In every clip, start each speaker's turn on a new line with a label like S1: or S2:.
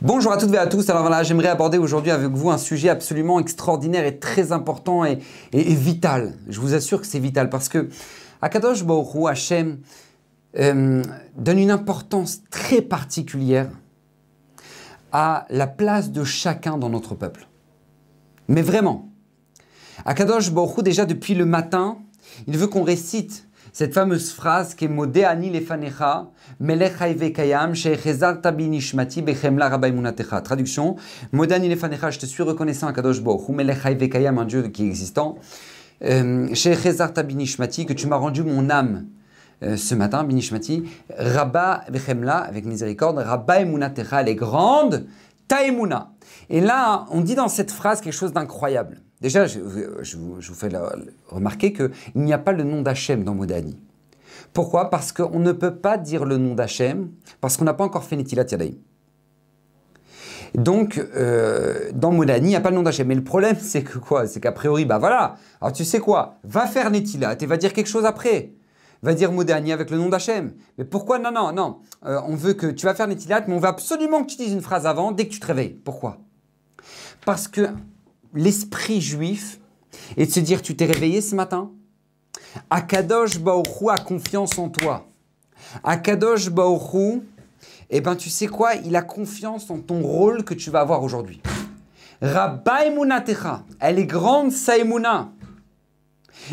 S1: Bonjour à toutes et à tous. Alors voilà, j'aimerais aborder aujourd'hui avec vous un sujet absolument extraordinaire et très important et, vital. Je vous assure que c'est vital parce que Akadosh Baruch Hashem euh, donne une importance très particulière à la place de chacun dans notre peuple. Mais vraiment, Akadosh Baruch déjà depuis le matin, il veut qu'on récite cette fameuse phrase qui est Modéani lefanecha, melech kayam, binishmati bechemla rabaimunatecha. Traduction Modéani lefanecha, je te suis reconnaissant à Kadosh Baruch melech kayam, un Dieu qui est existant, euh, binishmati, que tu m'as rendu mon âme. Euh, ce matin, Binishmati, Rabba Bechemla, avec miséricorde, Rabba Emunatecha, elle est grande, Taemuna. Et là, on dit dans cette phrase quelque chose d'incroyable. Déjà, je, vous, fais remarquer qu'il n'y a pas le nom d'Hachem dans Modani. Pourquoi? Parce qu'on ne peut pas dire le nom d'Hachem, parce qu'on n'a pas encore fait Netilat Yadayim. Donc, euh, dans Modani, il n'y a pas le nom d'Hachem. Mais le problème, c'est que quoi? C'est qu'a priori, bah voilà. Alors tu sais quoi? Va faire Netilat et va dire quelque chose après. Va dire Modani avec le nom d'Hachem. Mais pourquoi? Non, non, non. Euh, on veut que tu vas faire Netilat, mais on veut absolument que tu dises une phrase avant dès que tu te réveilles. Pourquoi? Parce que l'esprit juif et de se dire tu t'es réveillé ce matin? Akadosh Baoru a confiance en toi. Akadosh Baoru, eh ben tu sais quoi? Il a confiance en ton rôle que tu vas avoir aujourd'hui. Rabba Techa, elle est grande Saimuna.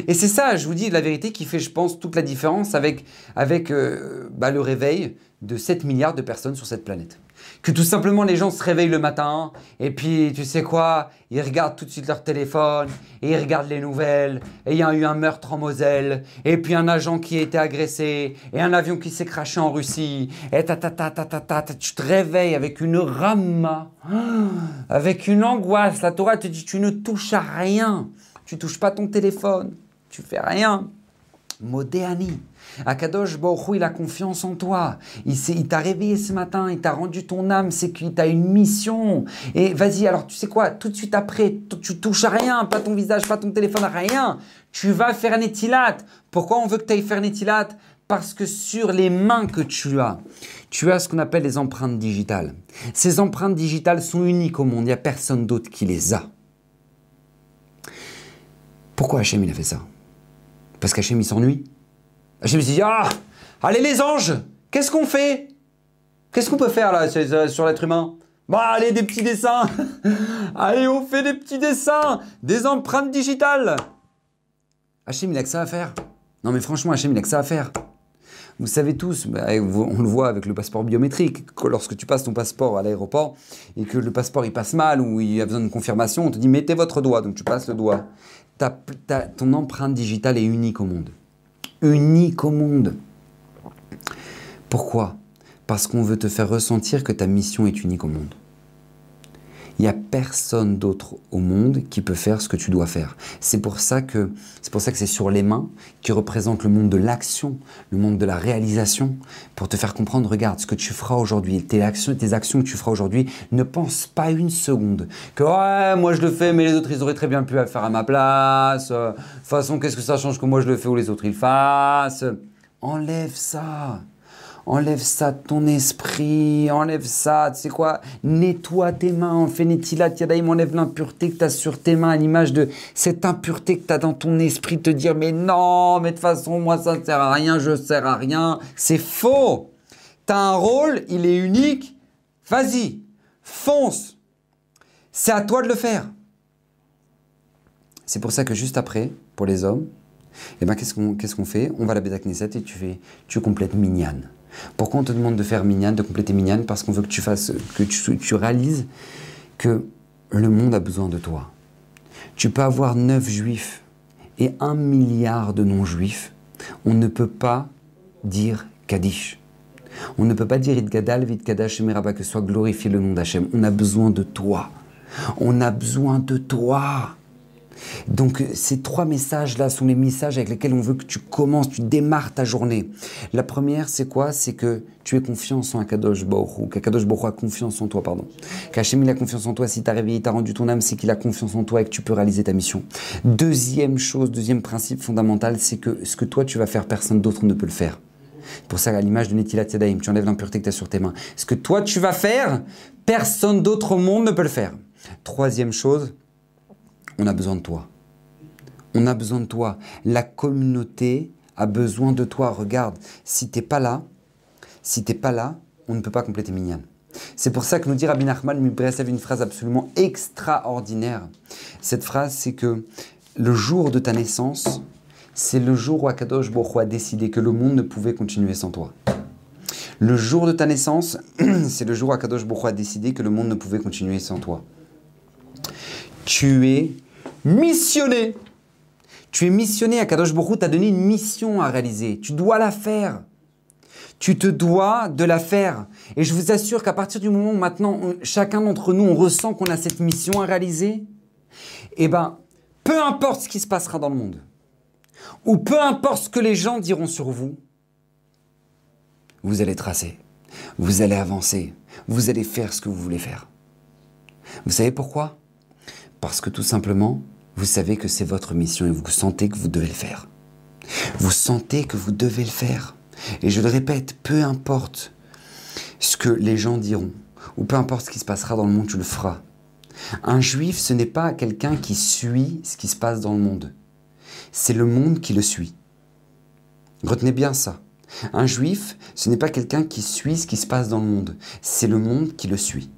S1: Et c'est ça, je vous dis la vérité, qui fait, je pense, toute la différence avec, avec euh, bah, le réveil de 7 milliards de personnes sur cette planète. Que tout simplement les gens se réveillent le matin et puis tu sais quoi, ils regardent tout de suite leur téléphone et ils regardent les nouvelles et il y a eu un meurtre en Moselle et puis un agent qui a été agressé et un avion qui s'est craché en Russie et ta ta ta ta ta ta, tu te réveilles avec une rama, avec une angoisse. La Torah te dit tu ne touches à rien, tu touches pas ton téléphone, tu fais rien. Modéani. Akadosh Baruch il a confiance en toi. Il, t'a réveillé ce matin, il t'a rendu ton âme, c'est qu'il t'a une mission. Et vas-y, alors tu sais quoi, tout de suite après, tu touches à rien, pas ton visage, pas ton téléphone, rien. Tu vas faire un étilat. Pourquoi on veut que tu ailles faire un étilat? Parce que sur les mains que tu as, tu as ce qu'on appelle les empreintes digitales. Ces empreintes digitales sont uniques au monde, il n'y a personne d'autre qui les a. Pourquoi Hachem a fait ça? Parce qu'Hachem s'ennuie? Je me suis dit, ah, allez les anges, qu'est-ce qu'on fait? Qu'est-ce qu'on peut faire là sur l'être humain? Bon, allez, des petits dessins. allez, on fait des petits dessins, des empreintes digitales. Hachem, il a que ça à faire. Non, mais franchement, Hachem, il a que ça à faire. Vous savez tous, bah, on le voit avec le passeport biométrique, que lorsque tu passes ton passeport à l'aéroport et que le passeport il passe mal ou il a besoin de confirmation, on te dit mettez votre doigt, donc tu passes le doigt. ton empreinte digitale est unique au monde unique au monde. Pourquoi? Parce qu'on veut te faire ressentir que ta mission est unique au monde. Il n'y a personne d'autre au monde qui peut faire ce que tu dois faire. C'est pour ça que c'est pour ça que c'est sur les mains qui représente le monde de l'action, le monde de la réalisation, pour te faire comprendre. Regarde ce que tu feras aujourd'hui, tes actions, que tu feras aujourd'hui. Ne pense pas une seconde que ouais, moi je le fais, mais les autres ils auraient très bien pu le faire à ma place. De toute façon, qu'est-ce que ça change que moi je le fais ou les autres ils le fassent? Enlève ça. Enlève ça de ton esprit, enlève ça, tu sais quoi, nettoie tes mains, fait yadaïm, enlève l'impureté que tu as sur tes mains, à l'image de cette impureté que tu as dans ton esprit, te dire mais non, mais de toute façon, moi ça ne sert à rien, je sers à rien. C'est faux. Tu as un rôle, il est unique, vas-y, fonce. C'est à toi de le faire. C'est pour ça que juste après, pour les hommes, eh ben, qu'est-ce qu'on fait? On va à la Beta Knesset et tu, fais, tu complètes mignonne. Pourquoi on te demande de faire mignonne, de compléter mignonne Parce qu'on veut que tu fasses, que tu, réalises que le monde a besoin de toi. Tu peux avoir neuf juifs et un milliard de non-juifs. On ne peut pas dire Kaddish. On ne peut pas dire Idgadal, Vidkadash, Meraba, que soit glorifié le nom d'Hachem. On a besoin de toi. On a besoin de toi. Donc ces trois messages-là sont les messages avec lesquels on veut que tu commences, tu démarres ta journée. La première, c'est quoi? C'est que tu aies confiance en Akadosh Baruch qu'Akadosh Baruch a confiance en toi, pardon. Qu'Hachem a confiance en toi, si t'as réveillé, t'as rendu ton âme, c'est qu'il a confiance en toi et que tu peux réaliser ta mission. Deuxième chose, deuxième principe fondamental, c'est que ce que toi tu vas faire, personne d'autre ne peut le faire. Pour ça, à l'image de Netilat Tzedahim, tu enlèves l'impureté que tu as sur tes mains. Ce que toi tu vas faire, personne d'autre au monde ne peut le faire. Troisième chose, on a besoin de toi. On a besoin de toi. La communauté a besoin de toi. Regarde, si t'es pas là, si t'es pas là, on ne peut pas compléter Minyan. C'est pour ça que nous dit Rabbi Nachman avait une phrase absolument extraordinaire. Cette phrase, c'est que le jour de ta naissance, c'est le jour où Akadosh Baruch a décidé que le monde ne pouvait continuer sans toi. Le jour de ta naissance, c'est le jour où Akadosh Baruch a décidé que le monde ne pouvait continuer sans toi. Tu es missionné. Tu es missionné. Akadosh Baruch t'a donné une mission à réaliser. Tu dois la faire. Tu te dois de la faire. Et je vous assure qu'à partir du moment où maintenant, chacun d'entre nous, on ressent qu'on a cette mission à réaliser, eh ben, peu importe ce qui se passera dans le monde, ou peu importe ce que les gens diront sur vous, vous allez tracer, vous allez avancer, vous allez faire ce que vous voulez faire. Vous savez pourquoi? Parce que tout simplement, vous savez que c'est votre mission et vous sentez que vous devez le faire. Vous sentez que vous devez le faire. Et je le répète, peu importe ce que les gens diront, ou peu importe ce qui se passera dans le monde, tu le feras. Un juif, ce n'est pas quelqu'un qui suit ce qui se passe dans le monde. C'est le monde qui le suit. Retenez bien ça. Un juif, ce n'est pas quelqu'un qui suit ce qui se passe dans le monde. C'est le monde qui le suit.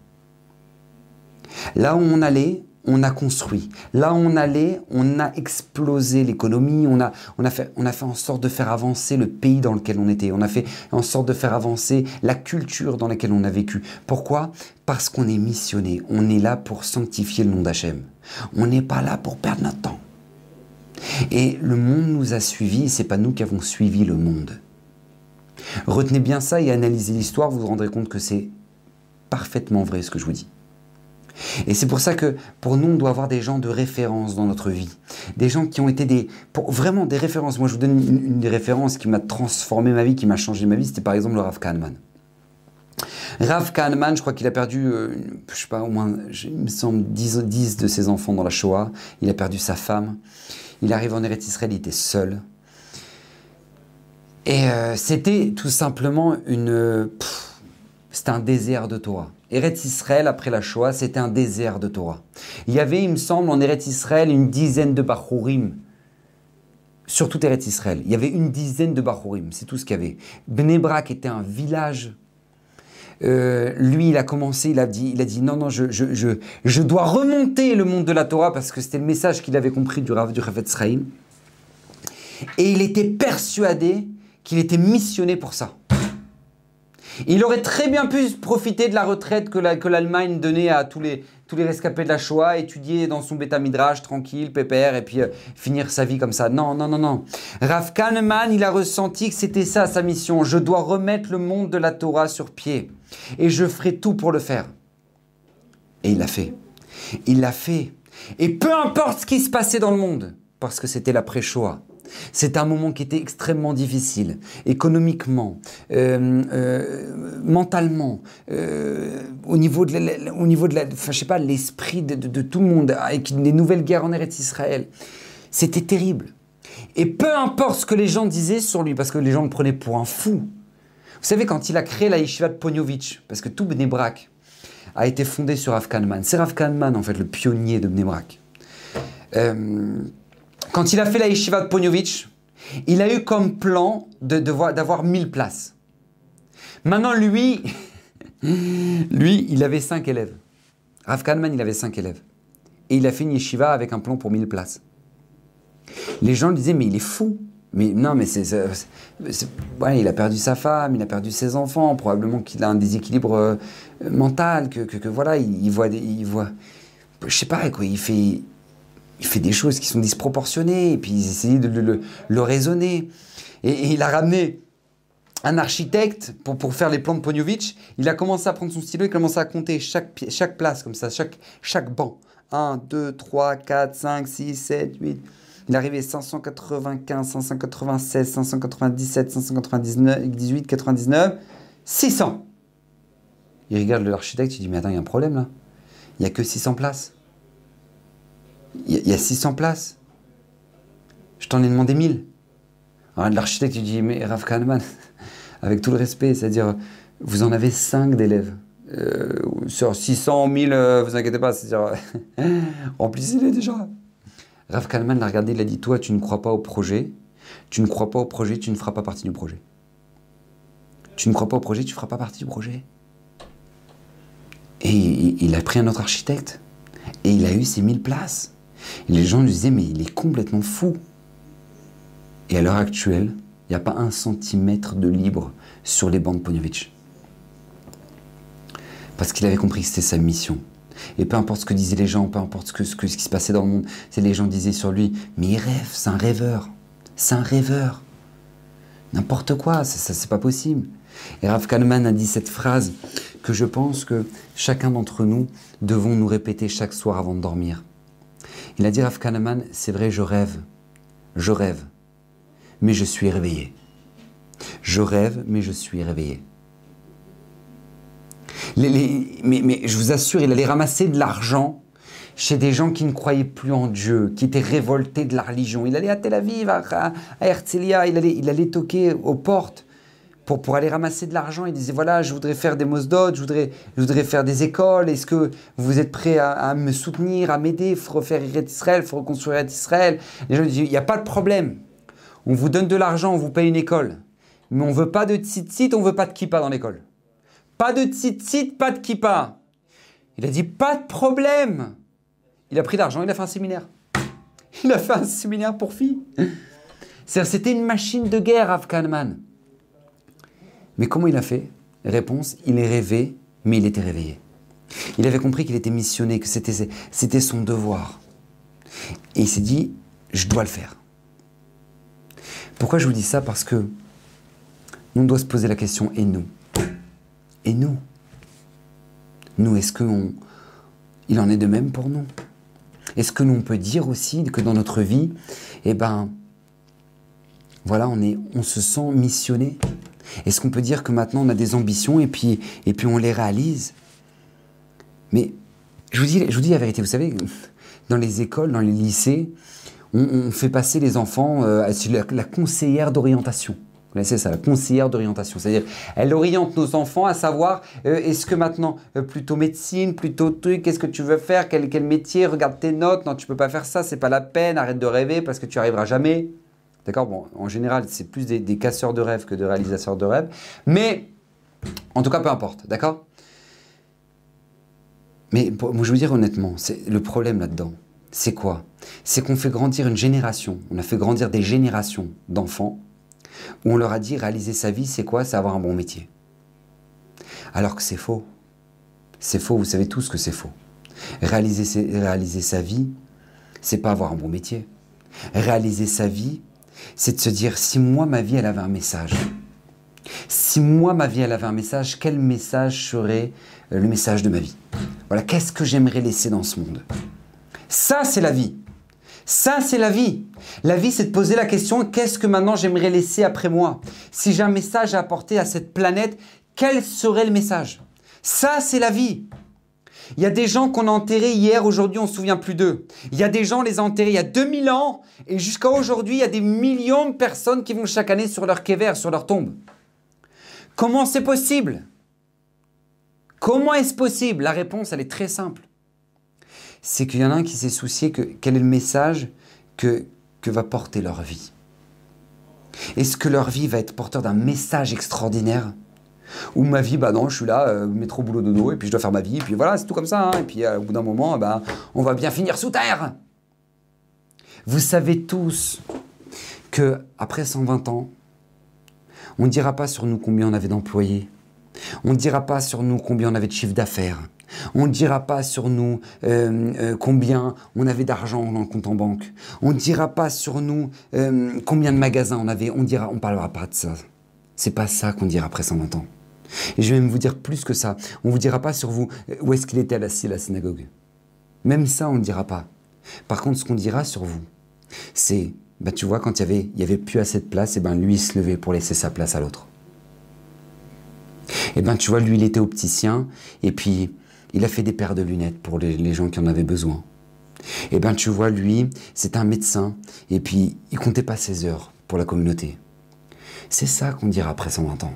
S1: Là où on allait, on a construit. Là où on allait, on a explosé l'économie, on a, on, a fait, on a fait en sorte de faire avancer le pays dans lequel on était, on a fait en sorte de faire avancer la culture dans laquelle on a vécu. Pourquoi? Parce qu'on est missionné, on est là pour sanctifier le nom d'Hachem. On n'est pas là pour perdre notre temps. Et le monde nous a suivis, c'est pas nous qui avons suivi le monde. Retenez bien ça et analysez l'histoire, vous vous rendrez compte que c'est parfaitement vrai ce que je vous dis. Et c'est pour ça que pour nous, on doit avoir des gens de référence dans notre vie. Des gens qui ont été des, pour, vraiment des références. Moi, je vous donne une, des références qui m'a transformé ma vie, qui m'a changé ma vie. C'était par exemple le Rav Kahneman. Rav Kahneman, je crois qu'il a perdu, euh, je sais pas, au moins, il me semble, 10, de ses enfants dans la Shoah. Il a perdu sa femme. Il arrive en Eretz Israël, il était seul. Et euh, c'était tout simplement une. C'était un désert de Torah. Eretz Israël, après la Shoah, c'était un désert de Torah. Il y avait, il me semble, en Eretz Israël, une dizaine de Bachurim. Sur tout Eretz Israël. Il y avait une dizaine de Bachurim, c'est tout ce qu'il y avait. Bnebrak était un village. Euh, lui, il a commencé, il a dit, il a dit non, non, je, je, je, je dois remonter le monde de la Torah parce que c'était le message qu'il avait compris du Rav du Rafet Et il était persuadé qu'il était missionné pour ça. Il aurait très bien pu profiter de la retraite que l'Allemagne donnait à tous les, tous les rescapés de la Shoah, étudier dans son bêta midrash tranquille, pépère, et puis euh, finir sa vie comme ça. Non, non, non, non. Rav Kahneman, il a ressenti que c'était ça sa mission. Je dois remettre le monde de la Torah sur pied. Et je ferai tout pour le faire. Et il l'a fait. Il l'a fait. Et peu importe ce qui se passait dans le monde, parce que c'était l'après-Shoah, c'est un moment qui était extrêmement difficile, économiquement, euh, euh, mentalement, euh, au niveau de, la, pas, l'esprit de, tout le monde, avec les nouvelles guerres en Eretz Israël. C'était terrible. Et peu importe ce que les gens disaient sur lui, parce que les gens le prenaient pour un fou. Vous savez, quand il a créé la yeshiva de Ponyovitch, parce que tout Bnebrak a été fondé sur Rav. C'est Rav Kahneman, en fait, le pionnier de Bnebrak. Quand il a fait la yeshiva de Ponyovitch, il a eu comme plan d'avoir de, 1000 places. Maintenant, lui, lui, il avait 5 élèves. Rav Kahneman, il avait 5 élèves. Et il a fait une yeshiva avec un plan pour 1000 places. Les gens lui disaient, mais il est fou. Mais non, mais c'est. Ouais, il a perdu sa femme, il a perdu ses enfants, probablement qu'il a un déséquilibre euh, mental, que, que, voilà, il, voit. Il voit je sais pas, quoi, il fait il fait des choses qui sont disproportionnées, et puis ils essayaient de le, raisonner. Et, il a ramené un architecte pour, pour faire les plans de Ponyovitch. Il a commencé à prendre son stylo, il a commencé à compter chaque, chaque place, comme ça, chaque, chaque banc. 1, 2, 3, 4, 5, 6, 7, 8. Il est arrivé 595, 596, 597, 599, 18, 99, 600. Il regarde l'architecte, il dit Mais attends, il y a un problème là. Il n'y a que 600 places. Il y, a 600 places. Je t'en ai demandé 1000. L'architecte, il dit, mais Rav Kahneman, avec tout le respect, c'est-à-dire, vous en avez 5 d'élèves. Euh, sur 600, 1000, euh, vous inquiétez pas, c'est-à-dire, remplissez-les déjà. Rav Kalman l'a regardé, il a dit Toi, tu ne crois pas au projet, tu ne crois pas au projet, tu ne feras pas partie du projet. Tu ne crois pas au projet, tu ne feras pas partie du projet. Et il a pris un autre architecte. Et il a eu ses 1000 places. Les gens lui disaient Mais il est complètement fou. Et à l'heure actuelle, il n'y a pas un centimètre de libre sur les bancs de Pognovitch. Parce qu'il avait compris que c'était sa mission. Et peu importe ce que disaient les gens, peu importe ce, que, qui se passait dans le monde, c'est les gens disaient sur lui, mais il rêve, c'est un rêveur. C'est un rêveur. N'importe quoi, ça, c'est pas possible. Et Rav Kahneman a dit cette phrase que je pense que chacun d'entre nous devons nous répéter chaque soir avant de dormir. Il a dit Rav Kahneman, c'est vrai, je rêve. Je rêve. Mais je suis réveillé. Je rêve, mais je suis réveillé mais, je vous assure, il allait ramasser de l'argent chez des gens qui ne croyaient plus en Dieu, qui étaient révoltés de la religion. Il allait à Tel Aviv, à, Herzliya, il allait, il allait toquer aux portes pour, aller ramasser de l'argent. Il disait voilà, je voudrais faire des mosdot, je voudrais, je voudrais faire des écoles. Est-ce que vous êtes prêts à, me soutenir, à m'aider? Il faut refaire Israël, il faut reconstruire Israël. Les gens disaient il n'y a pas de problème. On vous donne de l'argent, on vous paye une école. Mais on veut pas de tzitzit, on veut pas de kippa dans l'école. Pas de tzitzit, pas de kippa. Il a dit pas de problème. Il a pris l'argent, il a fait un séminaire. Il a fait un séminaire pour filles. C'était une machine de guerre, Afghanman. Mais comment il a fait? Réponse, il est rêvé, mais il était réveillé. Il avait compris qu'il était missionné, que c'était son devoir. Et il s'est dit, je dois le faire. Pourquoi je vous dis ça? Parce que on doit se poser la question, et nous? Et nous? Nous, est-ce qu'on... Il en est de même pour nous? Est-ce que nous, on peut dire aussi que dans notre vie, eh ben, voilà, on, est, on se sent missionné? Est-ce qu'on peut dire que maintenant on a des ambitions et puis, et puis on les réalise? Mais je vous, dis, je vous dis la vérité, vous savez, dans les écoles, dans les lycées, on, fait passer les enfants euh, sur la conseillère d'orientation. Vous connaissez ça, la conseillère d'orientation. C'est-à-dire, elle oriente nos enfants à savoir euh, est-ce que maintenant, euh, plutôt médecine, plutôt truc, qu'est-ce que tu veux faire, quel, quel métier, regarde tes notes, non, tu peux pas faire ça, c'est pas la peine, arrête de rêver parce que tu arriveras jamais. D'accord? Bon, en général, c'est plus des, casseurs de rêves que de réalisateurs de rêves. Mais, en tout cas, peu importe, d'accord? Mais moi, je veux dire honnêtement, le problème là-dedans, c'est quoi? C'est qu'on fait grandir une génération, on a fait grandir des générations d'enfants où on leur a dit réaliser sa vie, c'est quoi? C'est avoir un bon métier. Alors que c'est faux. C'est faux, vous savez tous que c'est faux. Réaliser sa vie, c'est pas avoir un bon métier. Réaliser sa vie, c'est de se dire si moi ma vie elle avait un message. Si moi ma vie elle avait un message, quel message serait euh, le message de ma vie? Voilà, qu'est-ce que j'aimerais laisser dans ce monde? Ça c'est la vie. Ça, c'est la vie. La vie, c'est de poser la question, qu'est-ce que maintenant j'aimerais laisser après moi? Si j'ai un message à apporter à cette planète, quel serait le message? Ça, c'est la vie. Il y a des gens qu'on a enterrés hier, aujourd'hui on ne se souvient plus d'eux. Il y a des gens, on les a enterrés il y a 2000 ans, et jusqu'à aujourd'hui, il y a des millions de personnes qui vont chaque année sur leur kéver, sur leur tombe. Comment c'est possible? Comment est-ce possible? La réponse, elle est très simple c'est qu'il y en a un qui s'est soucié que quel est le message que, que va porter leur vie. Est-ce que leur vie va être porteur d'un message extraordinaire? Ou ma vie, bah non, je suis là, euh, métro, boulot, dodo, et puis je dois faire ma vie, et puis voilà, c'est tout comme ça. Hein. et puis euh, au bout d'un moment, bah, on va bien finir sous terre. Vous savez tous que après 120 ans, on ne dira pas sur nous combien on avait d'employés. On ne dira pas sur nous combien on avait de chiffre d'affaires. On ne dira pas sur nous euh, euh, combien on avait d'argent dans le compte en banque. On ne dira pas sur nous combien de magasins on avait. On dira, on parlera pas de ça. C'est pas ça qu'on dira après 120 ans. Et je vais même vous dire plus que ça. On vous dira pas sur vous où est-ce qu'il était assis à la synagogue. Même ça, on ne dira pas. Par contre, ce qu'on dira sur vous, c'est, bah, tu vois, quand il y avait, y avait plus assez de place, et ben lui il se levait pour laisser sa place à l'autre. Et ben tu vois, lui il était opticien, et puis il a fait des paires de lunettes pour les, gens qui en avaient besoin. Eh bien, tu vois, lui, c'est un médecin, et puis il comptait pas ses heures pour la communauté. C'est ça qu'on dira après 120 ans.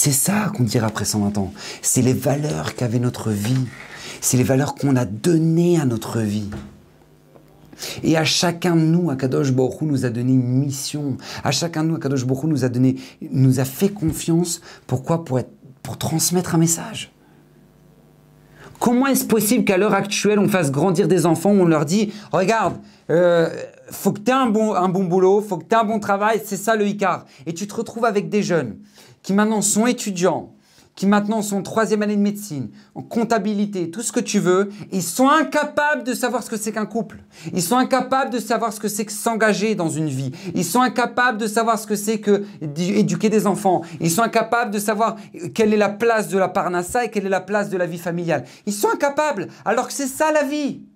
S1: C'est ça qu'on dirait après 120 ans. C'est les valeurs qu'avait notre vie. C'est les valeurs qu'on a données à notre vie. Et à chacun de nous, Akadosh Baruch nous a donné une mission. À chacun de nous, Akadosh Baruch nous a donné, nous a fait confiance. Pourquoi? Pour transmettre un message. Comment est-ce possible qu'à l'heure actuelle, on fasse grandir des enfants où on leur dit Regarde, euh, faut que tu aies un bon, un bon boulot, faut que tu aies un bon travail, c'est ça le Icar. Et tu te retrouves avec des jeunes qui maintenant sont étudiants, qui maintenant sont en troisième année de médecine, en comptabilité, tout ce que tu veux, ils sont incapables de savoir ce que c'est qu'un couple. Ils sont incapables de savoir ce que c'est que s'engager dans une vie. Ils sont incapables de savoir ce que c'est que éduquer des enfants. Ils sont incapables de savoir quelle est la place de la parnassa et quelle est la place de la vie familiale. Ils sont incapables, alors que c'est ça la vie.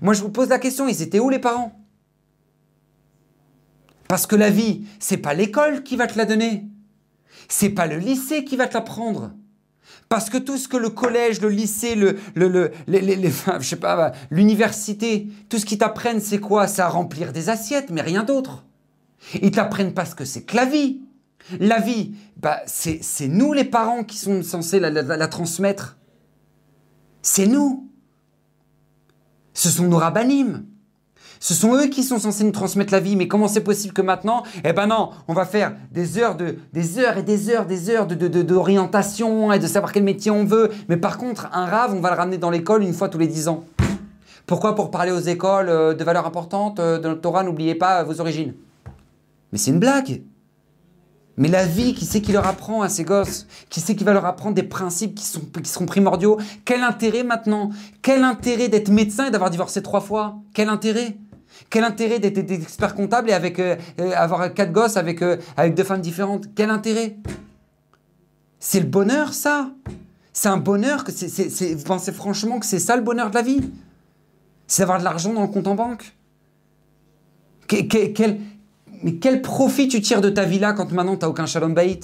S1: Moi, je vous pose la question, ils étaient où les parents? Parce que la vie, c'est pas l'école qui va te la donner. C'est pas le lycée qui va te l'apprendre. Parce que tout ce que le collège, le lycée, le, le, pas, l'université, tout ce qu'ils t'apprennent, c'est quoi? C'est à remplir des assiettes, mais rien d'autre. Ils t'apprennent pas ce que c'est que la vie. La vie, bah, c'est nous les parents qui sont censés la, transmettre. C'est nous. Ce sont nos rabbinimes. Ce sont eux qui sont censés nous transmettre la vie. Mais comment c'est possible que maintenant, eh ben non, on va faire des heures, de, des heures et des heures, des heures d'orientation de, et de savoir quel métier on veut. Mais par contre, un rave, on va le ramener dans l'école une fois tous les dix ans. Pourquoi Pour parler aux écoles euh, de valeurs importantes euh, de notre Torah, n'oubliez pas vos origines. Mais c'est une blague. Mais la vie, qui c'est qui leur apprend à ces gosses? Qui c'est qui va leur apprendre des principes qui, sont, qui seront primordiaux? Quel intérêt maintenant? Quel intérêt d'être médecin et d'avoir divorcé trois fois? Quel intérêt? Quel intérêt d'être expert comptable et avec, euh, euh, avoir quatre gosses avec, euh, deux femmes différentes? Quel intérêt? C'est le bonheur, ça. C'est un bonheur que Vous pensez franchement que c'est ça le bonheur de la vie? C'est d'avoir de l'argent dans le compte en banque? Mais quel profit tu tires de ta vie là quand maintenant tu n'as aucun shalom bait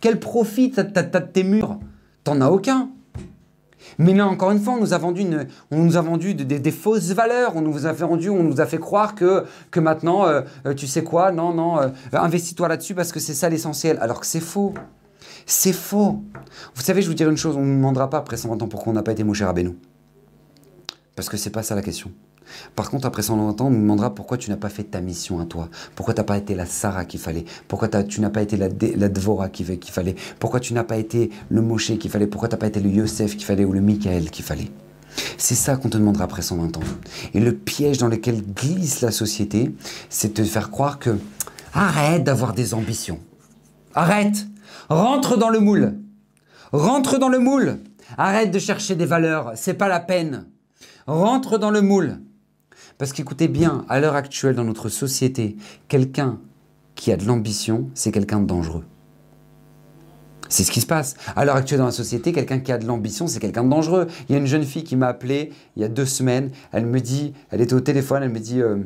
S1: Quel profit t'as, de tes murs? T'en as aucun mais là, encore une fois, on nous a vendu, des, fausses valeurs. On nous a vendu, on nous a fait croire que, que maintenant, euh, euh, tu sais quoi, non, non, euh, investis-toi là-dessus parce que c'est ça l'essentiel. Alors que c'est faux. C'est faux. Vous savez, je vous dire une chose, on ne nous demandera pas après 120 ans pourquoi on n'a pas été Moshe Rabbeinu. Parce que c'est pas ça la question. Par contre, après 120 ans, on nous demandera pourquoi tu n'as pas fait ta mission à toi. Pourquoi tu n'as pas été la Sarah qu'il fallait? Pourquoi tu n'as pas été la, la Dvora qu'il fallait. Pourquoi tu n'as pas été le Moshe qu'il fallait? Pourquoi tu n'as pas été le Yosef qu'il fallait ou le Michael qu'il fallait? C'est ça qu'on te demandera après 120 ans. Et le piège dans lequel glisse la société, c'est de te faire croire que arrête d'avoir des ambitions. Arrête. Rentre dans le moule. Rentre dans le moule. Arrête de chercher des valeurs. C'est pas la peine. Rentre dans le moule. Parce qu'écoutez bien, à l'heure actuelle dans notre société, quelqu'un qui a de l'ambition, c'est quelqu'un de dangereux. C'est ce qui se passe. À l'heure actuelle dans la société, quelqu'un qui a de l'ambition, c'est quelqu'un de dangereux. Il y a une jeune fille qui m'a appelé il y a deux semaines. Elle me dit, elle était au téléphone, elle me dit, euh,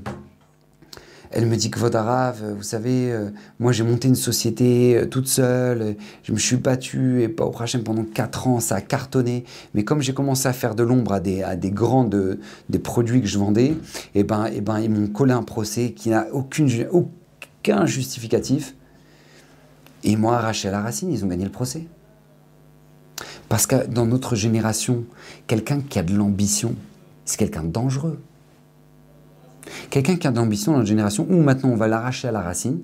S1: elle me dit que Vodarav, euh, vous savez, euh, moi j'ai monté une société euh, toute seule, je me suis battu et pas au prochain pendant 4 ans, ça a cartonné. Mais comme j'ai commencé à faire de l'ombre à des, à des grands des produits que je vendais, et eh ben, et eh ben, ils m'ont collé un procès qui n'a aucune, aucun justificatif. Et ils m'ont arraché à la racine, ils ont gagné le procès. Parce que dans notre génération, quelqu'un qui a de l'ambition, c'est quelqu'un de dangereux. Quelqu'un qui a de l'ambition dans notre génération, où maintenant on va l'arracher à la racine,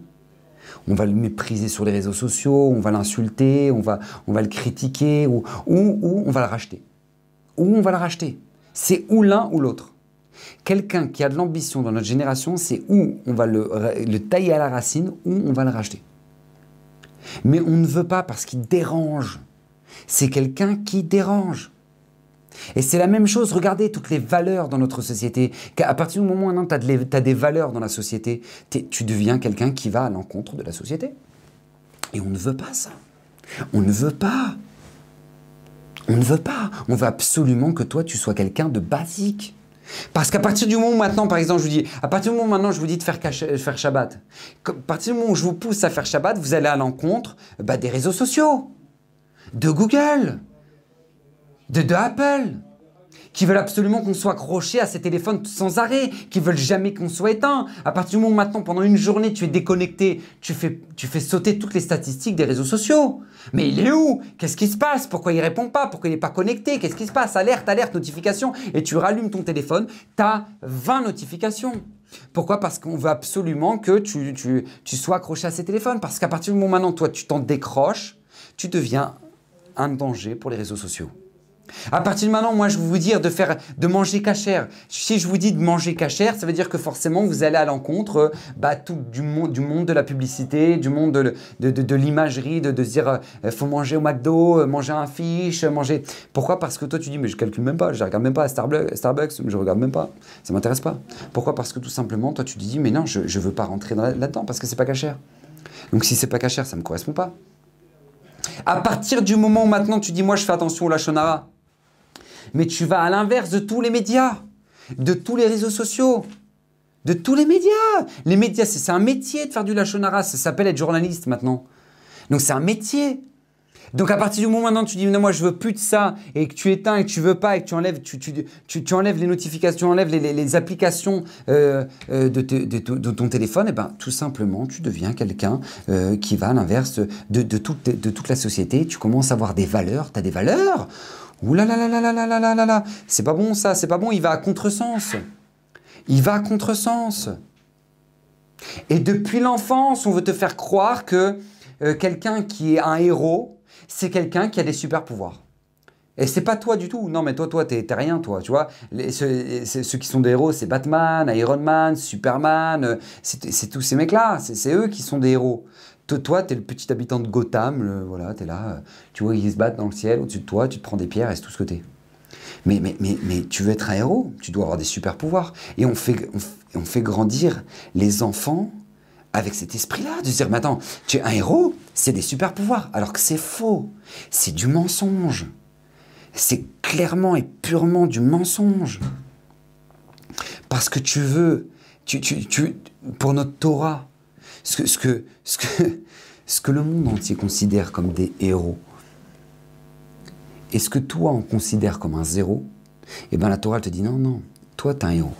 S1: on va le mépriser sur les réseaux sociaux, on va l'insulter, on va, le critiquer, ou, ou, on va le racheter. Ou on va le racheter. C'est ou l'un ou l'autre. Quelqu'un qui a de l'ambition dans notre génération, c'est où on va le tailler à la racine, ou on va le racheter. Mais on ne veut pas parce qu'il dérange. C'est quelqu'un qui dérange. Et c'est la même chose, regardez toutes les valeurs dans notre société. À partir du moment où tu as, des valeurs dans la société, tu deviens quelqu'un qui va à l'encontre de la société. Et on ne veut pas ça. On ne veut pas. On ne veut pas. On veut absolument que toi, tu sois quelqu'un de basique. Parce qu'à partir du moment où maintenant, par exemple, je vous dis, à partir du moment maintenant je vous dis de faire, faire Shabbat, à partir du moment où je vous pousse à faire Shabbat, vous allez à l'encontre bah, des réseaux sociaux, de Google, de, Apple. qui veulent absolument qu'on soit accroché à ces téléphones sans arrêt, qui veulent jamais qu'on soit éteint. À partir du moment où maintenant, pendant une journée, tu es déconnecté, tu fais, sauter toutes les statistiques des réseaux sociaux. Mais il est où? Qu'est-ce qui se passe? Pourquoi il répond pas? Pourquoi il n'est pas connecté? Qu'est-ce qui se passe? Alerte, alerte, notification. Et tu rallumes ton téléphone, tu as 20 notifications. Pourquoi? Parce qu'on veut absolument que tu, tu, tu sois accroché à ces téléphones. Parce qu'à partir du moment où maintenant, toi, tu t'en décroches, tu deviens un danger pour les réseaux sociaux. À partir de maintenant, moi, je vais vous dire de faire, de manger cachère. Si je vous dis de manger cachère, ça veut dire que forcément, vous allez à l'encontre euh, bah, du, monde, de la publicité, du monde de, de, l'imagerie, de, de, dire euh, faut manger au McDo, euh, manger un fiche, manger. Pourquoi? Parce que toi, tu dis mais je calcule même pas, je regarde même pas à Starbucks, Starbucks je regarde même pas, ça m'intéresse pas. Pourquoi? Parce que tout simplement, toi, tu dis mais non, je, je veux pas rentrer là-dedans parce que c'est pas cachère. Donc si c'est pas cachère, ça me correspond pas. À partir du moment où maintenant tu dis moi je fais attention au lachonara, mais tu vas à l'inverse de tous les médias, de tous les réseaux sociaux, de tous les médias. Les médias, c'est un métier de faire du lachonara, ça s'appelle être journaliste maintenant. Donc c'est un métier. Donc à partir du moment où tu dis non moi je veux plus de ça et que tu éteins et que tu veux pas et que tu enlèves, tu, enlèves les notifications, tu enlèves les, applications euh, euh, de, ton téléphone, et eh ben tout simplement tu deviens quelqu'un euh, qui va à l'inverse de, de, toute, de toute la société. Tu commences à avoir des valeurs, tu as des valeurs. Ouh là là là là là là là là là C'est pas bon ça, c'est pas bon, il va à contresens. Il va à contresens. Et depuis l'enfance, on veut te faire croire que euh, quelqu'un qui est un héros, c'est quelqu'un qui a des super pouvoirs. Et c'est pas toi du tout. Non, mais toi, toi, t'es rien, toi. Tu vois, ceux, qui sont des héros, c'est Batman, Iron Man, Superman. Euh, c'est tous ces mecs-là. C'est eux qui sont des héros. Toi, tu es le petit habitant de Gotham, voilà, tu es là, tu vois, ils se battent dans le ciel, au-dessus de toi, tu te prends des pierres et c'est tout ce que tu Mais, mais, mais, mais tu veux être un héros, tu dois avoir des super pouvoirs. Et on fait, on, fait grandir les enfants avec cet esprit-là, de se dire, mais attends, tu es un héros, c'est des super pouvoirs, alors que c'est faux, c'est du mensonge. C'est clairement et purement du mensonge. Parce que tu veux, tu, tu, tu, pour notre Torah, ce que, le monde entier considère comme des héros, et ce que toi on considère comme un zéro, eh bien la Torah te dit non, non, toi t'es un héros.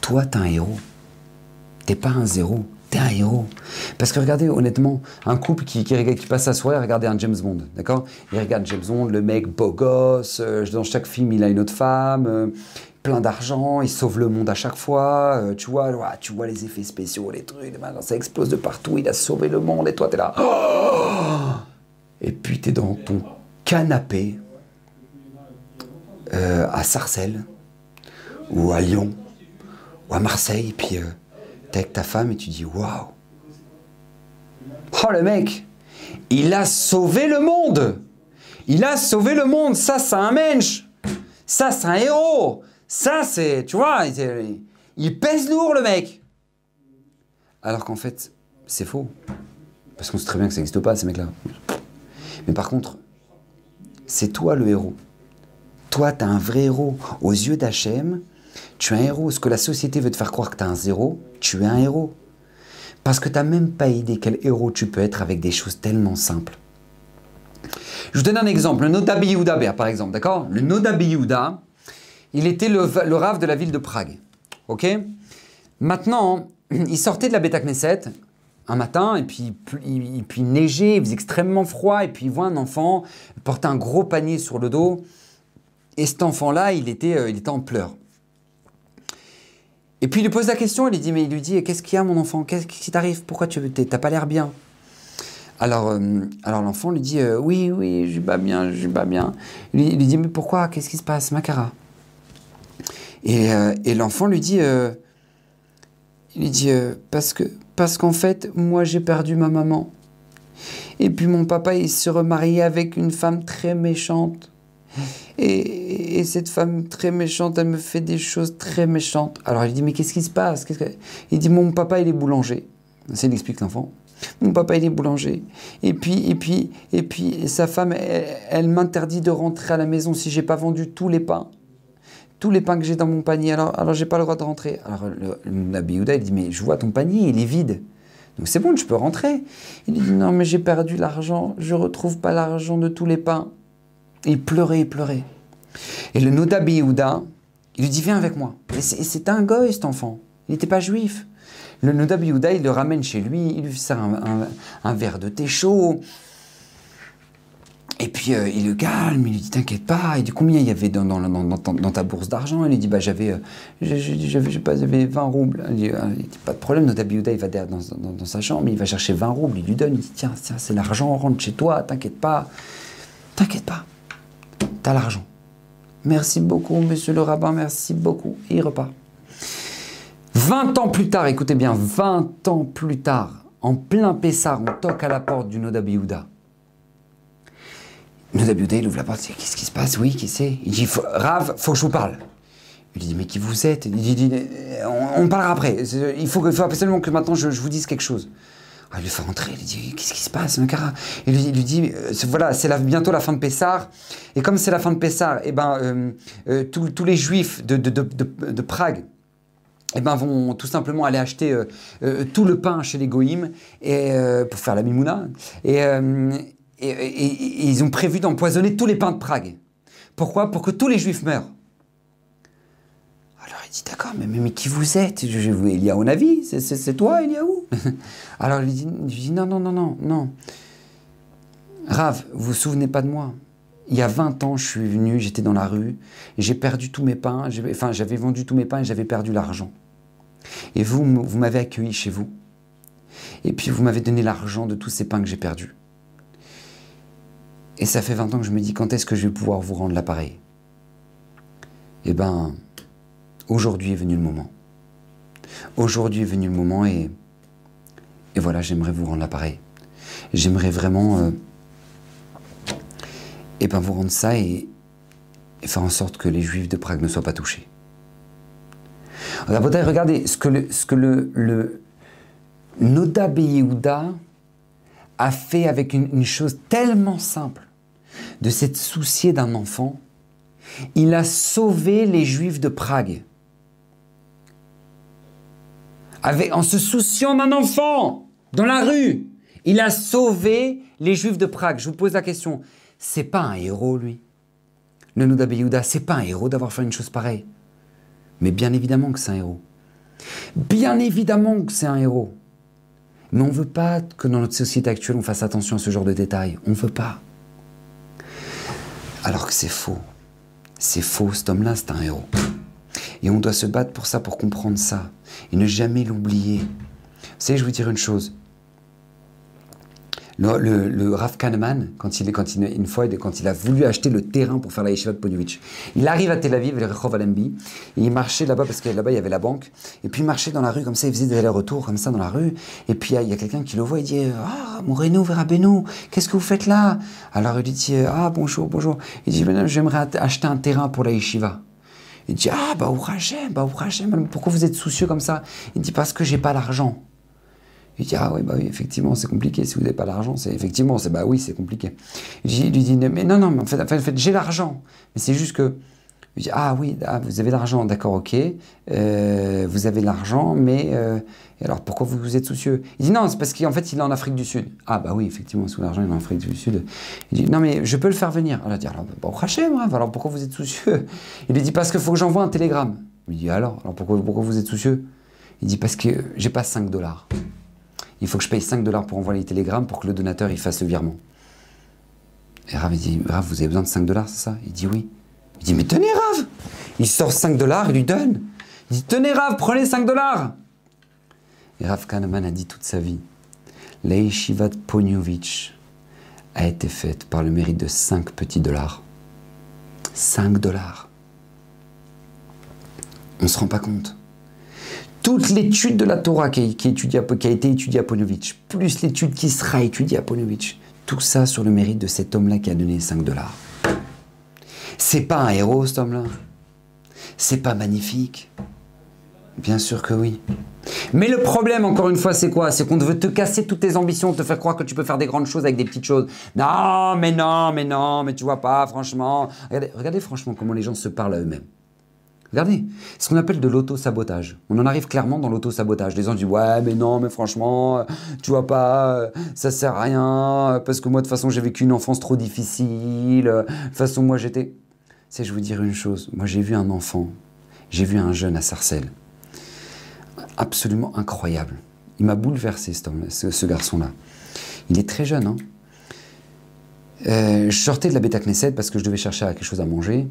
S1: Toi t'es un héros. T'es pas un zéro, t'es un héros. Parce que regardez, honnêtement, un couple qui passe sa soirée à regarder un James Bond, d'accord? Il regarde James Bond, le mec beau gosse, euh, dans chaque film il a une autre femme, euh, plein d'argent, il sauve le monde à chaque fois, euh, tu vois, tu vois les effets spéciaux, les trucs, ça explose de partout, il a sauvé le monde et toi t'es là. Oh et puis t'es dans ton canapé euh, à Sarcelles ou à Lyon ou à Marseille, et puis euh, t'es avec ta femme et tu dis waouh. Oh le mec, il a sauvé le monde. Il a sauvé le monde, ça c'est un mensch. Ça c'est un héros. Ça, c'est, tu vois, il, pèse lourd le mec. Alors qu'en fait, c'est faux. Parce qu'on sait très bien que ça n'existe pas, ces mecs-là. Mais par contre, c'est toi le héros. Toi, tu es un vrai héros. Aux yeux d'Hachem, tu es un héros. Ce que la société veut te faire croire que tu es un zéro, tu es un héros. Parce que tu n'as même pas idée quel héros tu peux être avec des choses tellement simples. Je vous donne un exemple. Le Noda par exemple, d'accord? Le Noda Yehuda, il était le, rave de la ville de Prague. Ok? Maintenant, il sortait de la Beta Knesset un matin, et puis, il, neigeait, il faisait extrêmement froid, et puis il voit un enfant porter un gros panier sur le dos. Et cet enfant-là, il était, euh, il était en pleurs. Et puis il lui pose la question, il lui dit, mais il lui dit, qu'est-ce qu'il y a mon enfant? Qu'est-ce qui t'arrive? Pourquoi tu n'as pas l'air bien? Alors, euh, alors l'enfant lui dit, euh, oui, oui, je vais pas bien, je vais pas bien. Il lui, dit, mais pourquoi? Qu'est-ce qui se passe, Euh, et, l'enfant lui dit, euh, il dit euh, parce parce qu'en fait, moi j'ai perdu ma maman. Et puis mon papa, il se remarié avec une femme très méchante. Et, cette femme très méchante, elle me fait des choses très méchantes. Alors il dit, mais qu'est-ce qui se passe? Il dit, mon papa, il est boulanger. C'est il explique l'enfant. Mon papa, il est boulanger. Et puis, et puis, et puis, sa femme, elle, elle m'interdit de rentrer à la maison si j'ai pas vendu tous les pains tous les pains que j'ai dans mon panier, alors, alors j'ai pas le droit de rentrer. Alors le, Nabi il dit, mais je vois ton panier, il est vide. Donc c'est bon, je peux rentrer. Il dit, non, mais j'ai perdu l'argent, je retrouve pas l'argent de tous les pains. il pleurait, il pleurait. Et le Noda Yehuda, il lui dit Viens avec moi. Et c'est un goy, cet enfant. Il n'était pas juif. Le Noda Yehuda, il le ramène chez lui, il lui sert un, un verre de thé chaud. Et puis euh, il le calme, il lui dit T'inquiète pas. Il dit Combien il y avait dans, dans, dans, ta bourse d'argent? Il lui dit Bah j'avais, euh, j'avais, 20 roubles. Il dit, ah, dit, Pas de problème, notre Biouda il va dans, sa chambre, il va chercher 20 roubles, il lui donne. Il dit Tiens, tiens c'est l'argent, rentre chez toi, t'inquiète pas. T'inquiète pas, t'as l'argent. Merci beaucoup, monsieur le rabbin, merci beaucoup. Et il repart. 20 ans plus tard, écoutez bien, 20 ans plus tard, en plein Pessar, on toque à la porte du Noda Biouda. Nous il ouvre la porte, qu'est-ce qui se passe? Oui, qui c'est? Il dit, Rav, faut que je vous parle. Il dit, mais qui vous êtes? Il dit, on, parlera après. Il faut, absolument que maintenant je, vous dise quelque chose. Ah, il le fait rentrer, il dit, qu'est-ce qui se passe, un cara? Il, lui, lui dit, euh, voilà, c'est bientôt la fin de Pessar. Et comme c'est la fin de Pessar, eh ben, euh, euh, tous les juifs de, Prague, eh ben, vont tout simplement aller acheter tout le pain chez les Goïms pour faire la mimouna. Et, ils ont prévu d'empoisonner tous les pains de Prague. Pourquoi? Pour que tous les juifs meurent. Alors il dit d'accord, mais, mais, qui vous êtes? Je, vous, Eliaou Navi, c'est toi Eliaou Alors il dit, dit non, non, non, non, non. Rav, vous vous souvenez pas de moi? Il y a 20 ans, je suis venu, j'étais dans la rue, j'ai perdu tous mes pains, enfin j'avais vendu tous mes pains et j'avais perdu l'argent. Et vous, vous m'avez accueilli chez vous. Et puis vous m'avez donné l'argent de tous ces pains que j'ai perdus. Et ça fait 20 ans que je me dis quand est-ce que je vais pouvoir vous rendre l'appareil? Eh bien, aujourd'hui est venu le moment. Aujourd'hui est venu le moment et, voilà, j'aimerais vous rendre l'appareil. J'aimerais vraiment euh, eh ben, vous rendre ça et, faire en sorte que les juifs de Prague ne soient pas touchés. Regardez ce que le, ce que le, Noda Beyouda a fait avec une chose tellement simple de s'être soucié d'un enfant, il a sauvé les Juifs de Prague. en se souciant d'un enfant dans la rue, il a sauvé les Juifs de Prague. Je vous pose la question, c'est pas un héros lui? Le Nouda Beyouda, c'est pas un héros d'avoir fait une chose pareille? Mais bien évidemment que c'est un héros. Bien évidemment que c'est un héros. Mais on ne veut pas que dans notre société actuelle on fasse attention à ce genre de détails. On ne veut pas. Alors que c'est faux. C'est faux, cet homme-là, c'est un héros. Et on doit se battre pour ça, pour comprendre ça. Et ne jamais l'oublier. Vous savez, je vous dire une chose. Le, le, Rav Kahneman, quand il, quand il, une fois, quand il a voulu acheter le terrain pour faire la yeshiva de Ponovitch, il arrive à Tel Aviv, le Rehov Alembi, il marchait là-bas, parce que là-bas, il y avait la banque, et puis il marchait dans la rue comme ça, il faisait des allers-retours comme ça dans la rue, et puis il y a, quelqu'un qui le voit, il dit « Ah, Moreno, Verabeno, qu'est-ce que vous faites là ?» Alors il dit « Ah, bonjour, bonjour. » Il dit « J'aimerais acheter un terrain pour la yeshiva. » Il dit Ah, bah, Hashem, bah, Hashem, pourquoi vous êtes soucieux comme ça? Il dit Parce que j'ai pas l'argent. Il dit Ah oui, bah oui, effectivement, c'est compliqué. Si vous n'avez pas l'argent, c'est effectivement, c'est bah oui, c'est compliqué. Il lui dit Mais non, non, mais en fait, en fait, j'ai l'argent. Mais c'est juste que. Il dit Ah oui, ah, vous avez l'argent, d'accord, ok. Euh, vous avez l'argent, mais. Euh, alors pourquoi vous, vous êtes soucieux? Il dit Non, c'est parce qu'en fait, il est en Afrique du Sud. Ah bah oui, effectivement, sous l'argent, il est en Afrique du Sud. Il dit Non, mais je peux le faire venir. Alors il dit Alors, bon, Hachem, alors pourquoi vous êtes soucieux? Il lui dit Parce qu'il faut que j'envoie un télégramme. Il dit Alors, alors pourquoi, pourquoi vous êtes soucieux? Il dit Parce que j'ai pas 5 dollars il faut que je paye 5 dollars pour envoyer les télégrammes pour que le donateur il fasse le virement. Et Rav, dit, Rav, vous avez besoin de 5 dollars, c'est ça? Il dit oui. Il dit, mais tenez Rav Il sort 5 dollars, il lui donne. Il dit, tenez Rav, prenez 5 dollars. Et Rav Kahneman a dit toute sa vie, la yeshiva a été faite par le mérite de 5 petits dollars. 5 dollars. On ne se rend pas compte toute l'étude de la Torah qui, a été étudiée à Ponovitch, plus l'étude qui sera étudiée à Ponovitch, tout ça sur le mérite de cet homme-là qui a donné 5 dollars. C'est pas un héros, cet homme-là. C'est pas magnifique. Bien sûr que oui. Mais le problème, encore une fois, c'est quoi? C'est qu'on veut te casser toutes tes ambitions, te faire croire que tu peux faire des grandes choses avec des petites choses. Non, mais non, mais non, mais tu vois pas, franchement. Regardez, regardez franchement comment les gens se parlent à eux-mêmes. Regardez, ce qu'on appelle de l'auto-sabotage. On en arrive clairement dans l'auto-sabotage. Les gens disent Ouais, mais non, mais franchement, tu vois pas, ça sert à rien, parce que moi, de toute façon, j'ai vécu une enfance trop difficile. De toute façon, moi, j'étais. C'est, je vous dire une chose. Moi, j'ai vu un enfant, j'ai vu un jeune à Sarcelles, absolument incroyable. Il m'a bouleversé, ce, garçon-là. Il est très jeune. Hein. Euh, je sortais de la bêta Knesset parce que je devais chercher quelque chose à manger.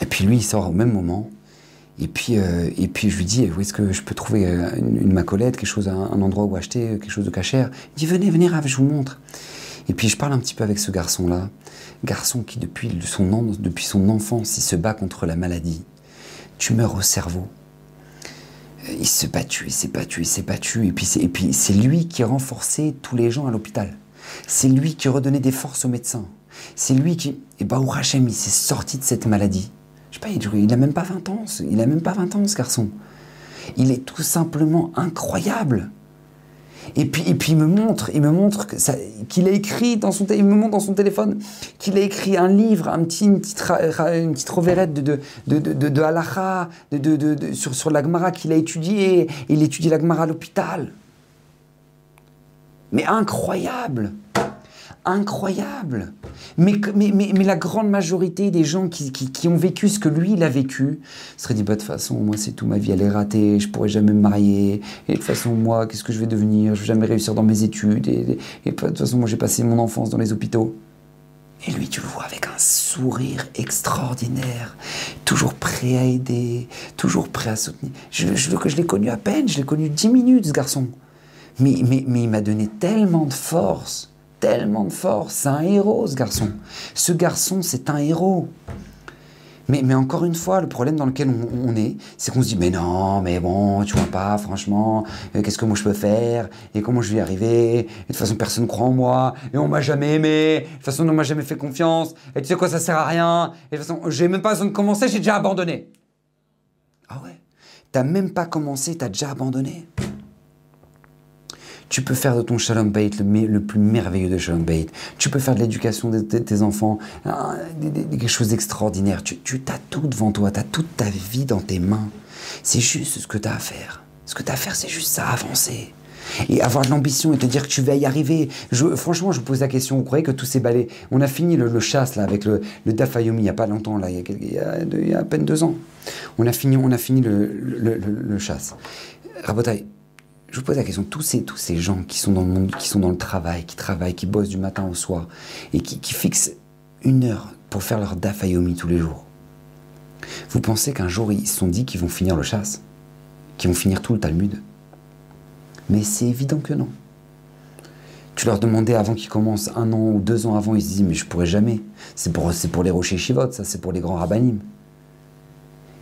S1: Et puis lui, il sort au même moment. Et puis, euh, et puis je lui dis, où est-ce que je peux trouver euh, une, macolette, quelque chose, un, endroit où acheter quelque chose de cachère? Il dit, venez, venez, je vous montre. Et puis je parle un petit peu avec ce garçon-là, garçon qui depuis son, depuis son enfance, il se bat contre la maladie, tumeur au cerveau. Il se battu, il s'est battu, il s'est battu. Et puis, c'est lui qui renforçait tous les gens à l'hôpital. C'est lui qui redonnait des forces aux médecins. C'est lui qui, et bah, Hachem, il s'est sorti de cette maladie. Je sais pas, il n'a même pas 20 ans. Il n'a même pas 20 ans, ce garçon. Il est tout simplement incroyable. Et puis, il me montre, il me montre qu'il a écrit dans son, il me montre dans son téléphone qu'il a écrit un livre, un une petite, de, de, de, sur, sur l'agmara qu'il a étudié. Il étudie l'agmara à l'hôpital. Mais incroyable incroyable. Mais, mais, mais, la grande majorité des gens qui, qui, ont vécu ce que lui, il a vécu, serait dit, bah, de toute façon, moi, c'est tout ma vie, elle est ratée, je pourrais jamais me marier, et de toute façon, moi, qu'est-ce que je vais devenir, je vais jamais réussir dans mes études, et, et, de toute façon, moi, j'ai passé mon enfance dans les hôpitaux. Et lui, tu le vois avec un sourire extraordinaire, toujours prêt à aider, toujours prêt à soutenir. Je, je, je l'ai connu à peine, je l'ai connu dix minutes, ce garçon. Mais, mais, mais il m'a donné tellement de force tellement de force. C'est un héros, ce garçon. Ce garçon, c'est un héros. Mais, encore une fois, le problème dans lequel on, est, c'est qu'on se dit, mais non, mais bon, tu vois pas, franchement, euh, qu'est-ce que moi je peux faire? Et comment je vais y arriver? Et de toute façon, personne ne croit en moi. Et on m'a jamais aimé. De toute façon, on m'a jamais fait confiance. Et tu sais quoi, ça sert à rien. Et de toute façon, j'ai même pas besoin de commencer, j'ai déjà abandonné. Ah ouais? T'as même pas commencé, t'as déjà abandonné. Tu peux faire de ton Shalom Bait le, plus merveilleux de Shalom Bait. Tu peux faire de l'éducation de, tes enfants, hein, quelque chose d'extraordinaire. Tu, as tout devant toi, tu as toute ta vie dans tes mains. C'est juste ce que tu as à faire. Ce que tu as à faire, c'est juste ça, avancer. Et avoir de l'ambition et te dire que tu vas y arriver. Franchement, je vous pose la question, vous croyez que tous ces balais... On a fini le, chasse là, avec le, le il n'y a pas longtemps, là, il, y a, il, y a, à peine deux ans. On a fini, on a fini le, le chasse. Rabotaille, je vous pose la question, tous ces, gens qui sont dans le monde, qui sont dans le travail, qui travaillent, qui bossent du matin au soir, et qui, fixent une heure pour faire leur dafayomi tous les jours, vous pensez qu'un jour ils se sont dit qu'ils vont finir le chasse Qu'ils vont finir tout le Talmud? Mais c'est évident que non. Tu leur demandais avant qu'ils commencent un an ou deux ans avant, ils se disent mais je pourrais jamais. C'est pour, les rochers Shivot, ça c'est pour les grands rabbinim.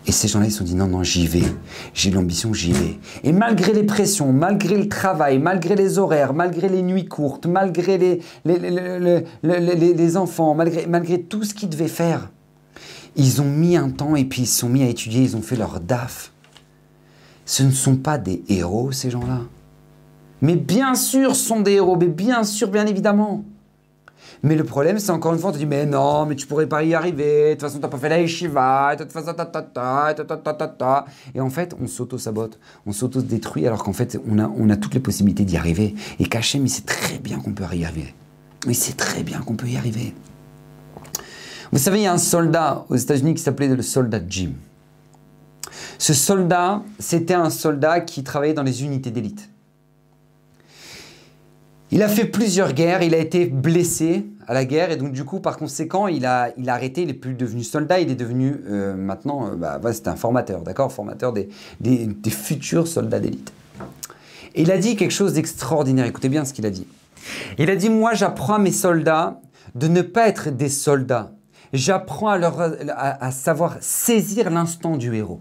S1: Et ces gens-là, ils se sont dit non, non, j'y vais. J'ai l'ambition, j'y vais. Et malgré les pressions, malgré le travail, malgré les horaires, malgré les nuits courtes, malgré les, enfants, malgré, malgré tout ce qu'ils devaient faire, ils ont mis un temps et puis ils se sont mis à étudier, ils ont fait leur DAF. Ce ne sont pas des héros, ces gens-là. Mais bien sûr, ce sont des héros, mais bien sûr, bien évidemment. Mais le problème, c'est encore une fois, on te dit, mais non, mais tu pourrais pas y arriver, de toute façon, t'as pas fait la yeshiva, Et en fait, on s'auto-sabote, on s'auto-détruit, alors qu'en fait, on a, on a toutes les possibilités d'y arriver. Et Kachem, il sait très bien qu'on peut y arriver. Il sait très bien qu'on peut y arriver. Vous savez, il y a un soldat aux États-Unis qui s'appelait le soldat Jim. Ce soldat, c'était un soldat qui travaillait dans les unités d'élite. Il a fait plusieurs guerres, il a été blessé à la guerre et donc du coup par conséquent il a, il a arrêté, il n'est plus devenu soldat, il est devenu euh, maintenant, euh, bah, c'est un formateur, d'accord, formateur des, des, futurs soldats d'élite. Il a dit quelque chose d'extraordinaire, écoutez bien ce qu'il a dit. Il a dit, moi j'apprends à mes soldats de ne pas être des soldats, j'apprends à, leur, à savoir saisir l'instant du héros.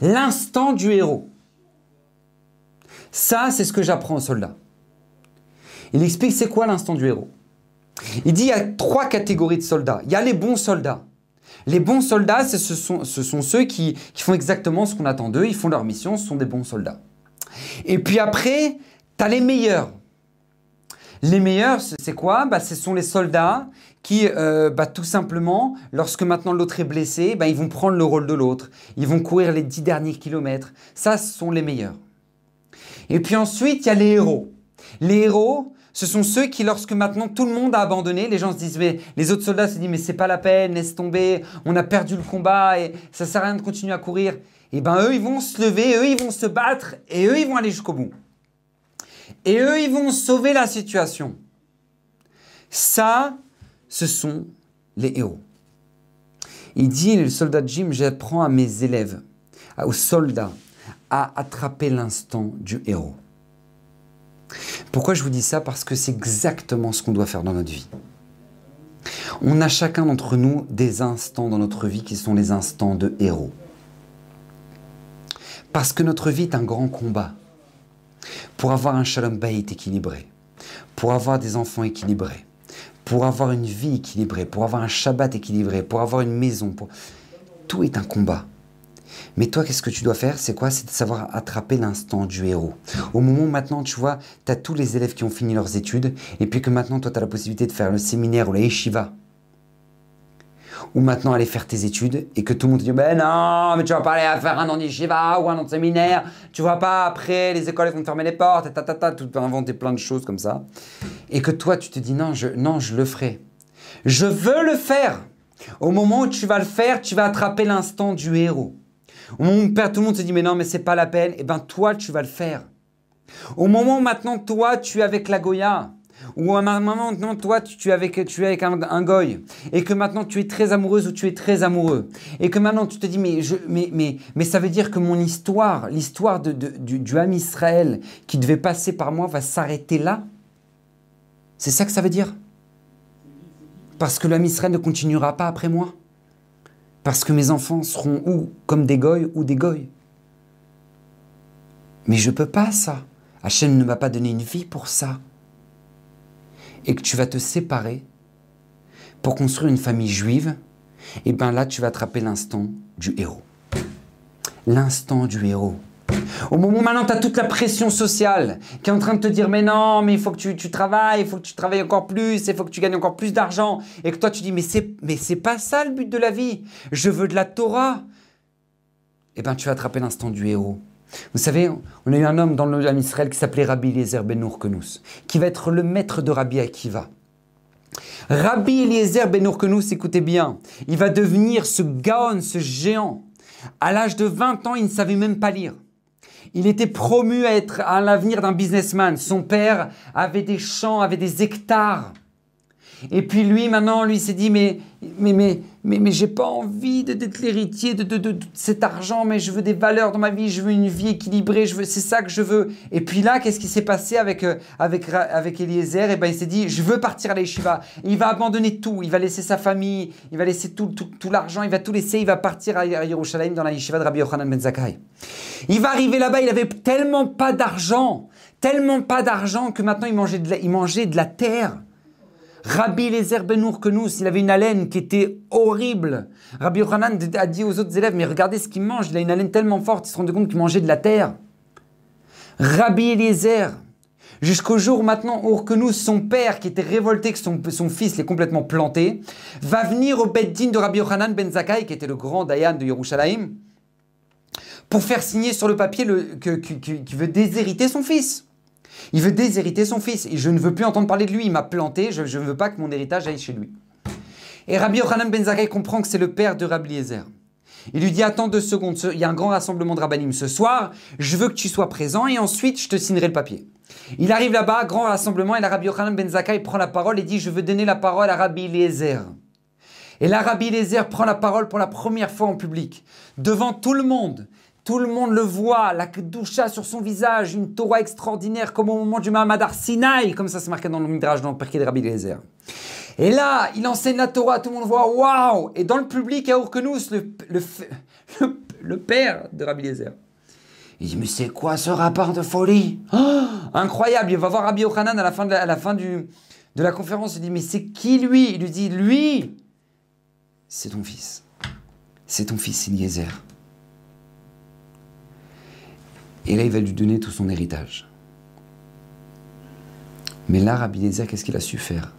S1: L'instant du héros. Ça, c'est ce que j'apprends aux soldats. Il explique c'est quoi l'instant du héros. Il dit il y a trois catégories de soldats. Il y a les bons soldats. Les bons soldats, ce sont, ce sont ceux qui, font exactement ce qu'on attend d'eux, ils font leur mission, ce sont des bons soldats. Et puis après, tu as les meilleurs. Les meilleurs, c'est quoi? Bah, Ce sont les soldats qui, euh, bah, tout simplement, lorsque maintenant l'autre est blessé, bah, ils vont prendre le rôle de l'autre. Ils vont courir les dix derniers kilomètres. Ça, ce sont les meilleurs. Et puis ensuite, il y a les héros. Les héros, ce sont ceux qui, lorsque maintenant tout le monde a abandonné, les gens se disent, mais les autres soldats se disent, mais c'est pas la peine, laisse tomber, on a perdu le combat et ça sert à rien de continuer à courir. Et ben eux, ils vont se lever, eux, ils vont se battre et eux, ils vont aller jusqu'au bout. Et eux, ils vont sauver la situation. Ça, ce sont les héros. Il dit, le soldat Jim, j'apprends à mes élèves, aux soldats, à attraper l'instant du héros. Pourquoi je vous dis ça? Parce que c'est exactement ce qu'on doit faire dans notre vie. On a chacun d'entre nous des instants dans notre vie qui sont les instants de héros. Parce que notre vie est un grand combat. Pour avoir un shalom bayit équilibré, pour avoir des enfants équilibrés, pour avoir une vie équilibrée, pour avoir un Shabbat équilibré, pour avoir une maison. Tout est un combat. Mais toi, qu'est-ce que tu dois faire? C'est quoi? C'est de savoir attraper l'instant du héros. Au moment où maintenant, tu vois, tu as tous les élèves qui ont fini leurs études, et puis que maintenant, toi, tu as la possibilité de faire le séminaire ou la yeshiva. Ou maintenant aller faire tes études et que tout le monde te dit ben non mais tu vas pas aller faire un an ou un an de séminaire. Tu vois pas après les écoles vont te fermer les portes et ta ta peux inventer plein de choses comme ça. Et que toi tu te dis non je non je le ferai. Je veux le faire. Au moment où tu vas le faire tu vas attraper l'instant du héros au moment où tout le monde te dit mais non mais c'est pas la peine et eh ben toi tu vas le faire. Au moment où maintenant toi tu es avec la Goya ou à un moment, non, toi, tu es avec, tu es avec un, goy, et que maintenant tu es très amoureuse ou tu es très amoureux, et que maintenant tu te dis, mais, je, mais, mais, mais ça veut dire que mon histoire, l'histoire de, du, du âme Israël qui devait passer par moi va s'arrêter là? C'est ça que ça veut dire? Parce que l'âme Israël ne continuera pas après moi? Parce que mes enfants seront ou comme des goy ou des goy Mais je peux pas ça. Hachem ne m'a pas donné une vie pour ça et que tu vas te séparer pour construire une famille juive, et bien là, tu vas attraper l'instant du héros. L'instant du héros. Au moment maintenant tu as toute la pression sociale qui est en train de te dire mais non, mais il faut que tu, tu travailles, il faut que tu travailles encore plus, il faut que tu gagnes encore plus d'argent. Et que toi tu dis mais c'est, pas ça le but de la vie. Je veux de la Torah. Et bien tu vas attraper l'instant du héros. Vous savez, on a eu un homme dans le Israël qui s'appelait Rabbi Eliezer Ben Urkenous, qui va être le maître de Rabbi Akiva. Rabbi Eliezer Ben Urkenous, écoutez bien, il va devenir ce gaon, ce géant. À l'âge de 20 ans, il ne savait même pas lire. Il était promu à être à l'avenir d'un businessman. Son père avait des champs, avait des hectares. Et puis lui, maintenant, lui s'est dit, mais, mais, mais, mais, mais j'ai pas envie d'être l'héritier de, de, de, cet argent, mais je veux des valeurs dans ma vie, je veux une vie équilibrée, je veux, c'est ça que je veux. Et puis là, qu'est-ce qui s'est passé avec, euh, avec, avec Eliezer? Et eh ben, il s'est dit, je veux partir à l'Eshiva. Il va abandonner tout, il va laisser sa famille, il va laisser tout, tout, tout l'argent, il va tout laisser, il va partir à Yerushalayim dans la Yeshiva de Rabbi Yochanan Ben Zakkai. Il va arriver là-bas, il avait tellement pas d'argent, tellement pas d'argent que maintenant il mangeait il mangeait de la terre. Rabbi Lezer Benour nous, il avait une haleine qui était horrible. Rabbi Yochanan a dit aux autres élèves, mais regardez ce qu'il mange, il a une haleine tellement forte, ils se rendent compte qu'il mangeait de la terre. Rabbi Eliezer, jusqu'au jour maintenant où son père, qui était révolté que son, fils l'ait complètement planté, va venir au Beddin de Rabbi Yochanan Ben Zakkai, qui était le grand Dayan de Yerushalayim, pour faire signer sur le papier le, qui veut déshériter son fils. Il veut déshériter son fils. Je ne veux plus entendre parler de lui. Il m'a planté. Je ne veux pas que mon héritage aille chez lui. Et Rabbi Yochanan Ben Zakkai comprend que c'est le père de Rabbi Eliezer. Il lui dit Attends deux secondes, il y a un grand rassemblement de rabbinim ce soir, je veux que tu sois présent et ensuite je te signerai le papier. Il arrive là-bas, grand rassemblement, et Rabbi Yochanan Ben Zakkai prend la parole et dit Je veux donner la parole à Rabbi Eliezer. Et là, Rabbi Eliezer prend la parole pour la première fois en public, devant tout le monde. Tout le monde le voit, la doucha sur son visage, une Torah extraordinaire comme au moment du Mahamad Sinai, comme ça c'est marqué dans le Midrash, dans le Perké de Rabbi Eliezer. Et là, il enseigne la Torah, tout le monde voit, waouh Et dans le public, a Urkenous, le, le, le, père de Rabbi Eliezer. Il dit, mais c'est quoi ce rapport de folie? Oh, Incroyable, il va voir Rabbi Yochanan à la fin, de la, à la fin du, de la conférence, il dit, mais c'est qui lui? Il lui dit, lui, c'est ton fils. C'est ton fils Eliezer. Et là, il va lui donner tout son héritage. Mais là, Rabbi qu'est-ce qu'il a su faire?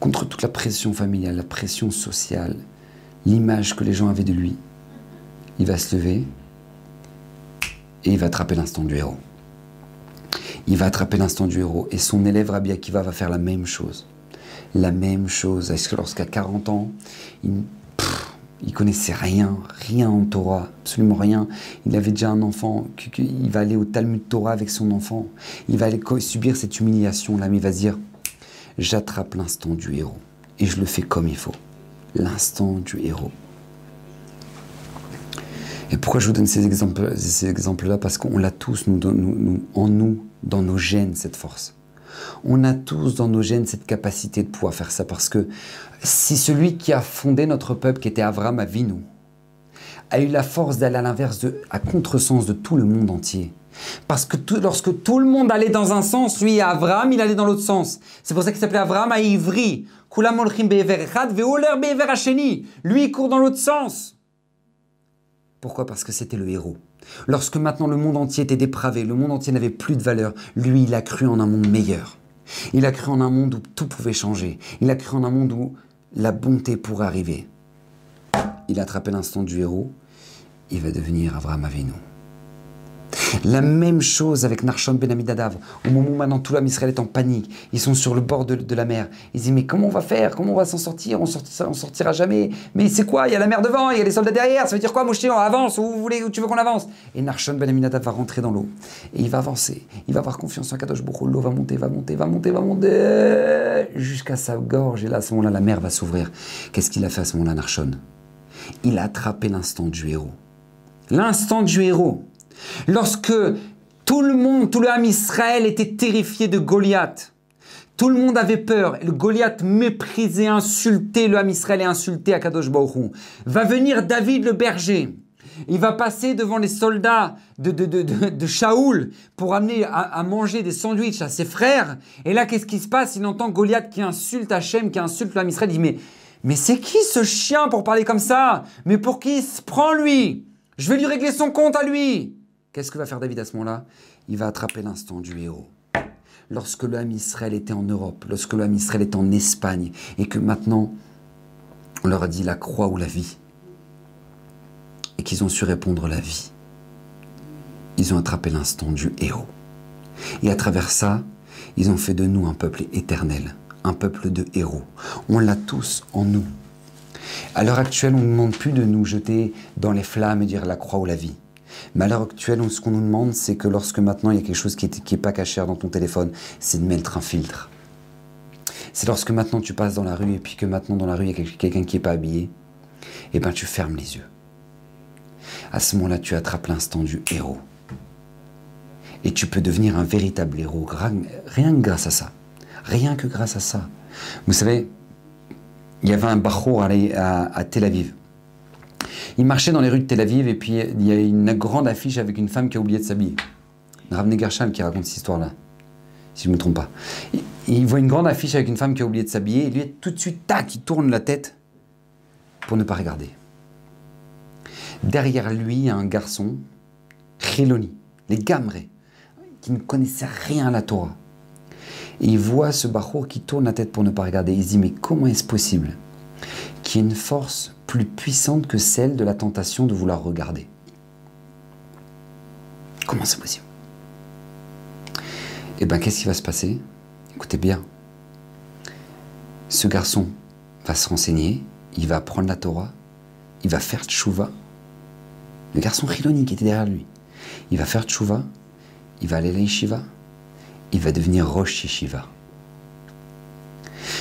S1: Contre toute la pression familiale, la pression sociale, l'image que les gens avaient de lui, il va se lever et il va attraper l'instant du héros. Il va attraper l'instant du héros et son élève Rabbi Akiva va faire la même chose. La même chose. Est-ce que lorsqu'à 40 ans, il, il connaissait rien, rien en Torah, absolument rien. Il avait déjà un enfant, il va aller au Talmud Torah avec son enfant. Il va aller subir cette humiliation-là, mais il va se dire j'attrape l'instant du héros et je le fais comme il faut. L'instant du héros. Et pourquoi je vous donne ces exemples-là ces exemples Parce qu'on l'a tous nous, nous, en nous, dans nos gènes, cette force. On a tous dans nos gènes cette capacité de pouvoir faire ça parce que si celui qui a fondé notre peuple, qui était Avram Avinu, a eu la force d'aller à l'inverse, à contresens de tout le monde entier, parce que lorsque tout le monde allait dans un sens, lui, Avram, il allait dans l'autre sens. C'est pour ça qu'il s'appelait Avram à Ivri. Lui, il court dans l'autre sens. Pourquoi? Parce que c'était le héros. Lorsque maintenant le monde entier était dépravé, le monde entier n'avait plus de valeur, lui, il a cru en un monde meilleur. Il a cru en un monde où tout pouvait changer. Il a cru en un monde où la bonté pourrait arriver. Il a attrapé l'instant du héros. Il va devenir Abraham Avinu. La même chose avec Narshon Ben Amidadav. Au moment où maintenant tout l'homme est en panique, ils sont sur le bord de, la mer. Ils disent Mais comment on va faire? Comment on va s'en sortir? On sortira, sortira jamais. Mais c'est quoi? Il y a la mer devant, il y a les soldats derrière. Ça veut dire quoi, Moshe On avance Où, vous voulez, tu veux qu'on avance? Et Narshon Ben Amidadav va rentrer dans l'eau. Et il va avancer. Il va avoir confiance en Kadosh Boko. L'eau va monter, va monter, va monter, va monter jusqu'à sa gorge. Et là, à ce moment-là, la mer va s'ouvrir. Qu'est-ce qu'il a fait à ce moment-là, Narshon Il a attrapé l'instant du héros. L'instant du héros. Lorsque tout le monde, tout le âme Israël était terrifié de Goliath, tout le monde avait peur. Le Goliath méprisait, insultait le âme Israël et insultait Akadosh Baruch Va venir David le berger. Il va passer devant les soldats de, de, de, de, Shaoul pour amener à, manger des sandwichs à ses frères. Et là, qu'est-ce qui se passe? Il entend Goliath qui insulte Hachem, qui insulte l'âme Israël. Il dit Mais, mais c'est qui ce chien pour parler comme ça? Mais pour qui il se prend lui? Je vais lui régler son compte à lui. Qu'est-ce que va faire David à ce moment-là? Il va attraper l'instant du héros. Lorsque l'homme Israël était en Europe, lorsque l'homme Israël est en Espagne, et que maintenant on leur a dit la croix ou la vie, et qu'ils ont su répondre la vie, ils ont attrapé l'instant du héros. Et à travers ça, ils ont fait de nous un peuple éternel, un peuple de héros. On l'a tous en nous. À l'heure actuelle, on ne demande plus de nous jeter dans les flammes et dire la croix ou la vie. Mais à l'heure actuelle, ce qu'on nous demande, c'est que lorsque maintenant il y a quelque chose qui n'est pas caché dans ton téléphone, c'est de mettre un filtre. C'est lorsque maintenant tu passes dans la rue et puis que maintenant dans la rue il y a quelqu'un qui n'est pas habillé, et eh bien tu fermes les yeux. À ce moment-là, tu attrapes l'instant du héros. Et tu peux devenir un véritable héros, rien que grâce à ça. Rien que grâce à ça. Vous savez, il y avait un bachour à Tel Aviv. Il marchait dans les rues de Tel Aviv et puis il y a une grande affiche avec une femme qui a oublié de s'habiller. Rav Gershal qui raconte cette histoire-là, si je ne me trompe pas. Il, voit une grande affiche avec une femme qui a oublié de s'habiller et lui, tout de suite, tac, il tourne la tête pour ne pas regarder. Derrière lui, il y a un garçon, Chiloni, les Gamré, qui ne connaissait rien à la Torah. Et il voit ce bachour qui tourne la tête pour ne pas regarder. Il se dit, mais comment est-ce possible qu'il y ait une force plus puissante que celle de la tentation de vouloir regarder. Comment c'est possible? Eh bien, qu'est-ce qui va se passer? Écoutez bien. Ce garçon va se renseigner, il va apprendre la Torah, il va faire tchouva. Le garçon Riloni qui était derrière lui, il va faire tchouva, il va aller à l'Yeshiva, il va devenir Rosh Yeshiva.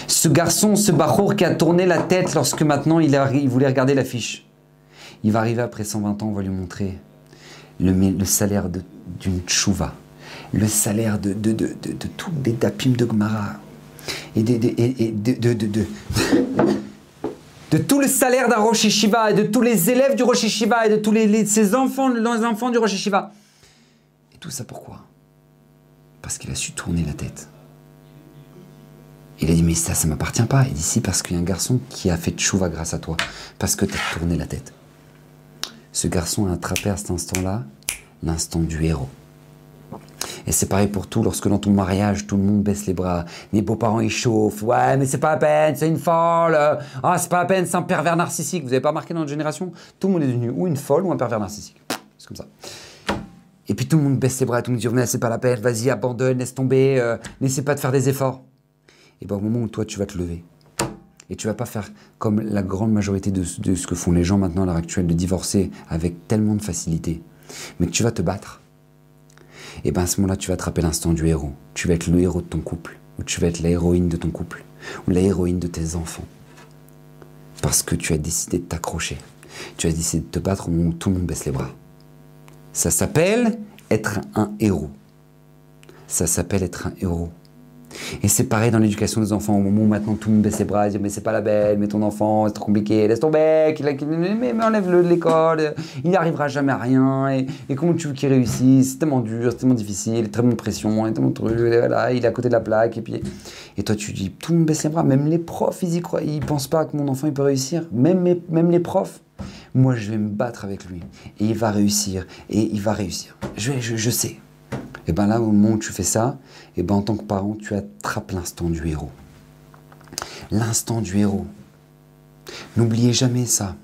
S1: Ce garçon, ce Bachour qui a tourné la tête lorsque maintenant il, voulait regarder l'affiche. Il va arriver après 120 ans, on va lui montrer le, salaire d'une tchouva, le salaire de, tous les dapim de Gmara, et, de, tout le salaire d'un Rosh et de tous les élèves du Rosh et de tous les, ses enfants, les enfants du Rosh. Et tout ça pourquoi? Parce qu'il a su tourner la tête. Il a dit, mais ça, ça m'appartient pas. Il dit, si, parce qu'il y a un garçon qui a fait tchouva grâce à toi, parce que tu as tourné la tête. Ce garçon a attrapé à cet instant-là l'instant du héros. Et c'est pareil pour tout, lorsque dans ton mariage, tout le monde baisse les bras, les beaux-parents ils chauffent, ouais, mais c'est pas la peine, c'est une folle, ah, c'est pas la peine, c'est un pervers narcissique. Vous avez pas remarqué dans notre génération? Tout le monde est devenu ou une folle ou un pervers narcissique. C'est comme ça. Et puis tout le monde baisse ses bras, tout le monde dit mais c'est pas la peine, vas-y, abandonne, laisse tomber, euh, n'essaie pas de faire des efforts. Et bien au moment où toi tu vas te lever, et tu vas pas faire comme la grande majorité de, ce que font les gens maintenant à l'heure actuelle, de divorcer avec tellement de facilité, mais tu vas te battre, et bien à ce moment-là tu vas attraper l'instant du héros. Tu vas être le héros de ton couple, ou tu vas être la héroïne de ton couple, ou la héroïne de tes enfants. Parce que tu as décidé de t'accrocher. Tu as décidé de te battre au moment où tout le monde baisse les bras. Ça s'appelle être un héros. Ça s'appelle être un héros. Et c'est pareil dans l'éducation des enfants. Au moment où maintenant tout le monde baisse les bras, dit mais c'est pas la belle, mais ton enfant, c'est trop compliqué, laisse tomber, mais, mais enlève-le de l'école, il n'arrivera jamais à rien. Et, comment tu veux qu'il réussisse? C'est tellement dur, c'est tellement difficile, tellement de pression, tellement de trucs, il est à côté de la plaque. Et puis, et toi tu dis tout le monde baisse les bras, même les profs, ils y croient, ils pensent pas que mon enfant il peut réussir, même, les profs. Moi je vais me battre avec lui et il va réussir et il va réussir. Je sais. Et bien là, au moment où tu fais ça, et ben en tant que parent, tu attrapes l'instant du héros. L'instant du héros. N'oubliez jamais ça.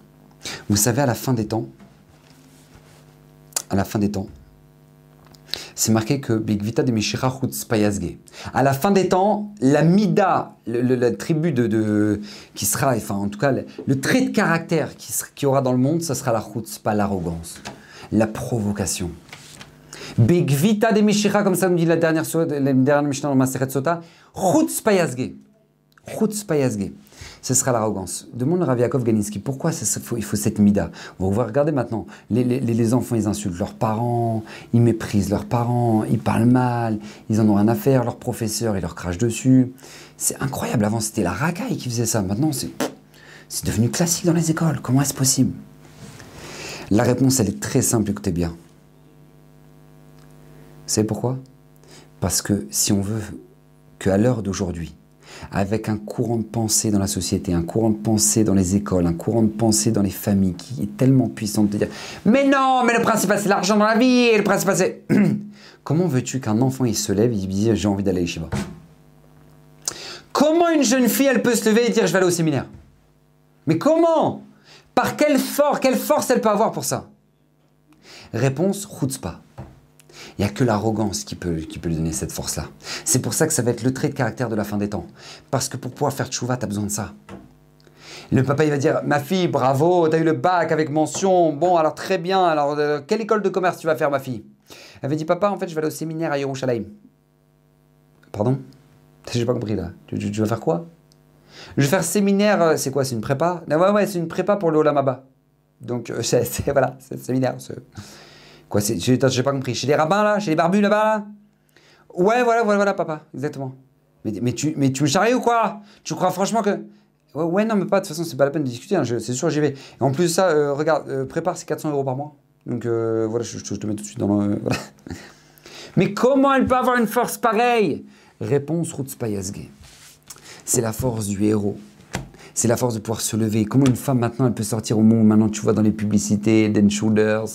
S1: Vous savez, à la fin des temps, à la fin des temps, c'est marqué que Big Vita de Mishira Payasge. À la fin des temps, la Mida, la tribu de, qui sera, enfin en tout cas, le, trait de caractère qui, qui aura dans le monde, ça sera la pas l'arrogance, la provocation. Begvita de Mishira, comme ça nous dit la dernière, la dernière Mishnah dans Maseret Sota, Chutz Payazge. Chutz Payazge. Ce sera l'arrogance. Demande Rav Yaakov Ganiski, pourquoi il faut cette mida? On va regarder maintenant. Les, les, enfants, ils insultent leurs parents, ils méprisent leurs parents, ils parlent mal, ils en ont rien à faire, leurs professeurs, ils leur crachent dessus. C'est incroyable. Avant, c'était la racaille qui faisait ça. Maintenant, c'est devenu classique dans les écoles. Comment est-ce possible? La réponse, elle est très simple, écoutez bien. C'est pourquoi? Parce que si on veut qu'à l'heure d'aujourd'hui, avec un courant de pensée dans la société, un courant de pensée dans les écoles, un courant de pensée dans les familles qui est tellement puissant de dire Mais non, mais le principal c'est l'argent dans la vie, et le principal c'est. Comment veux-tu qu'un enfant il se lève et il dit J'ai envie d'aller à Shiva Comment une jeune fille elle peut se lever et dire Je vais aller au séminaire? Mais comment? Par quelle force, quelle force elle peut avoir pour ça? Réponse pas. Il n'y a que l'arrogance qui peut, qui peut lui donner cette force-là. C'est pour ça que ça va être le trait de caractère de la fin des temps. Parce que pour pouvoir faire tchouva, tu as besoin de ça. Le papa, il va dire Ma fille, bravo, tu as eu le bac avec mention. Bon, alors très bien. Alors, euh, quelle école de commerce tu vas faire, ma fille? Elle va dire Papa, en fait, je vais aller au séminaire à Yerushalayim. Pardon? J'ai pas compris là. Tu, vas faire quoi? Je vais faire séminaire, euh, c'est quoi C'est une prépa? Ouais, ouais, c'est une prépa pour le Olamaba. Donc, euh, c'est voilà, séminaire. Quoi, j'ai pas compris. Chez les rabbins, là? Chez les barbus, là-bas, là? Ouais, voilà, voilà, voilà, papa, exactement. Mais, mais, tu, mais tu me charries ou quoi Tu crois franchement que. Ouais, non, mais pas, de toute façon, c'est pas la peine de discuter, hein, c'est sûr, j'y vais. En plus ça, euh, regarde, euh, prépare, c'est 400 euros par mois. Donc euh, voilà, je, te mets tout de suite dans le. Mais comment elle peut avoir une force pareille? Réponse Rutzpayasge. C'est la force du héros c'est la force de pouvoir se lever. Comment une femme maintenant, elle peut sortir au monde? Maintenant, tu vois, dans les publicités, Den Shoulders,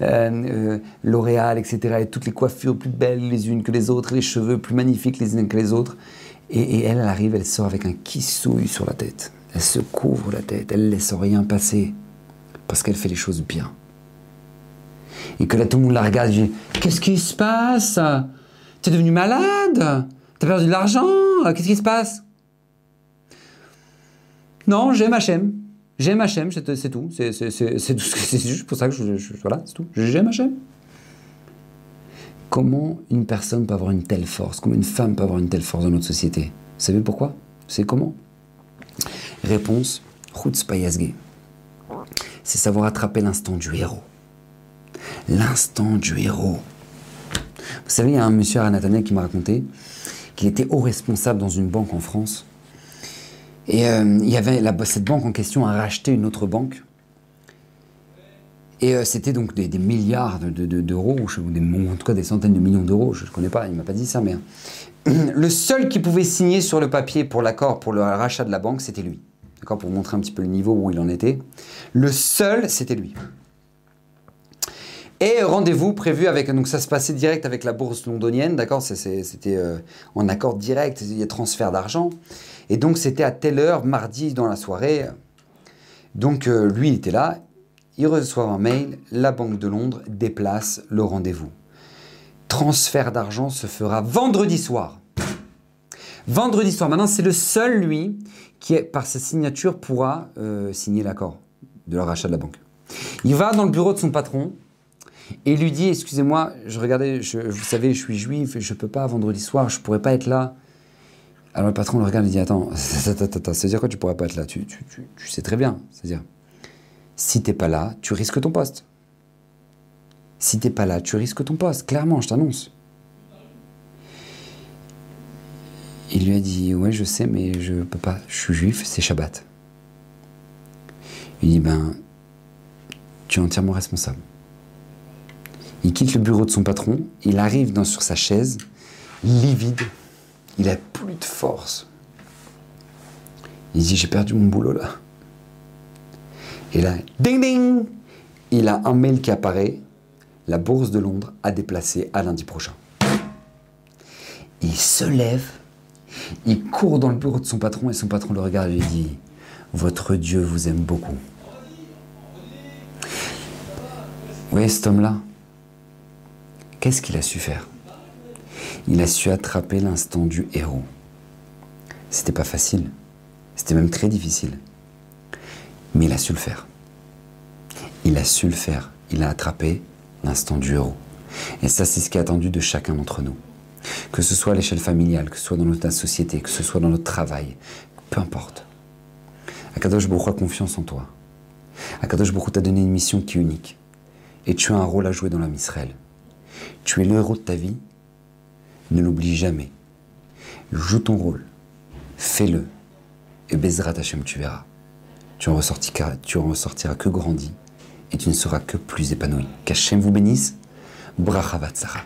S1: euh, euh, L'Oréal, etc., et toutes les coiffures plus belles les unes que les autres, les cheveux plus magnifiques les unes que les autres. Et, elle, elle arrive, elle sort avec un kissouille sur la tête. Elle se couvre la tête, elle laisse rien passer, parce qu'elle fait les choses bien. Et que là, tout le monde la regarde Qu'est-ce qui se passe? Tu es devenu malade? T'as perdu de l'argent? Qu'est-ce qui se passe? Non, j'aime HM. J'aime HM, c'est tout. C'est juste pour ça que je. voilà, c'est tout. J'aime HM. Comment une personne peut avoir une telle force? Comment une femme peut avoir une telle force dans notre société? Vous savez pourquoi? C'est comment? Réponse Payasge. C'est savoir attraper l'instant du héros. L'instant du héros. Vous savez, il y a un monsieur à qui m'a raconté qu'il était haut responsable dans une banque en France et euh, il y avait cette banque en question a racheté une autre banque. Et euh, c'était donc des, milliards d'euros, de, ou en tout cas des centaines de millions d'euros, je ne connais pas, il ne m'a pas dit ça, mais euh, le seul qui pouvait signer sur le papier pour l'accord pour le rachat de la banque, c'était lui. D'accord Pour montrer un petit peu le niveau où il en était. Le seul, c'était lui. Et rendez-vous prévu avec, donc ça se passait direct avec la bourse londonienne, d'accord C'était en accord direct, il y a transfert d'argent. Et donc c'était à telle heure, mardi dans la soirée. Donc lui, il était là. Il reçoit un mail. La Banque de Londres déplace le rendez-vous. transfert d'argent se fera vendredi soir. Vendredi soir. Maintenant, c'est le seul, lui, qui, par sa signature, pourra euh, signer l'accord de leur rachat de la banque. Il va dans le bureau de son patron et lui dit Excusez-moi, je regardais, vous savez, je suis juif, je ne peux pas vendredi soir, je ne pourrais pas être là. Alors le patron le regarde et dit Attends, c'est-à-dire quoi tu ne pourrais pas être là? Tu, tu, sais très bien. C'est-à-dire, si tu n'es pas là, tu risques ton poste. Si tu n'es pas là, tu risques ton poste. Clairement, je t'annonce. Il lui a dit Ouais, je sais, mais je peux pas. Je suis juif, c'est Shabbat. Il dit Ben, tu es entièrement responsable. Il quitte le bureau de son patron, il arrive dans, sur sa chaise, livide, il a plus de force. Il dit J'ai perdu mon boulot là. Et là, ding ding Il a un mail qui apparaît La bourse de Londres a déplacé à lundi prochain. Il se lève, il court dans le bureau de son patron et son patron le regarde et lui dit Votre Dieu vous aime beaucoup. Vous voyez cet homme-là? Qu'est-ce qu'il a su faire? Il a su attraper l'instant du héros. C'était pas facile, c'était même très difficile. Mais il a su le faire. Il a su le faire. Il a attrapé l'instant du héros. Et ça, c'est ce qui est attendu de chacun d'entre nous. Que ce soit à l'échelle familiale, que ce soit dans notre société, que ce soit dans notre travail, peu importe. Akadosh Baruch a confiance en toi. Akadosh Baruch t'a donné une mission qui est unique. Et tu as un rôle à jouer dans l'âme Israël. Tu es le héros de ta vie. Ne l'oublie jamais. Joue ton rôle. Fais-le. Et Bezrat Hashem, tu verras. Tu en, ressortiras, tu en ressortiras que grandi et tu ne seras que plus épanoui. Qu'Hachem vous bénisse. Bracha Sarah.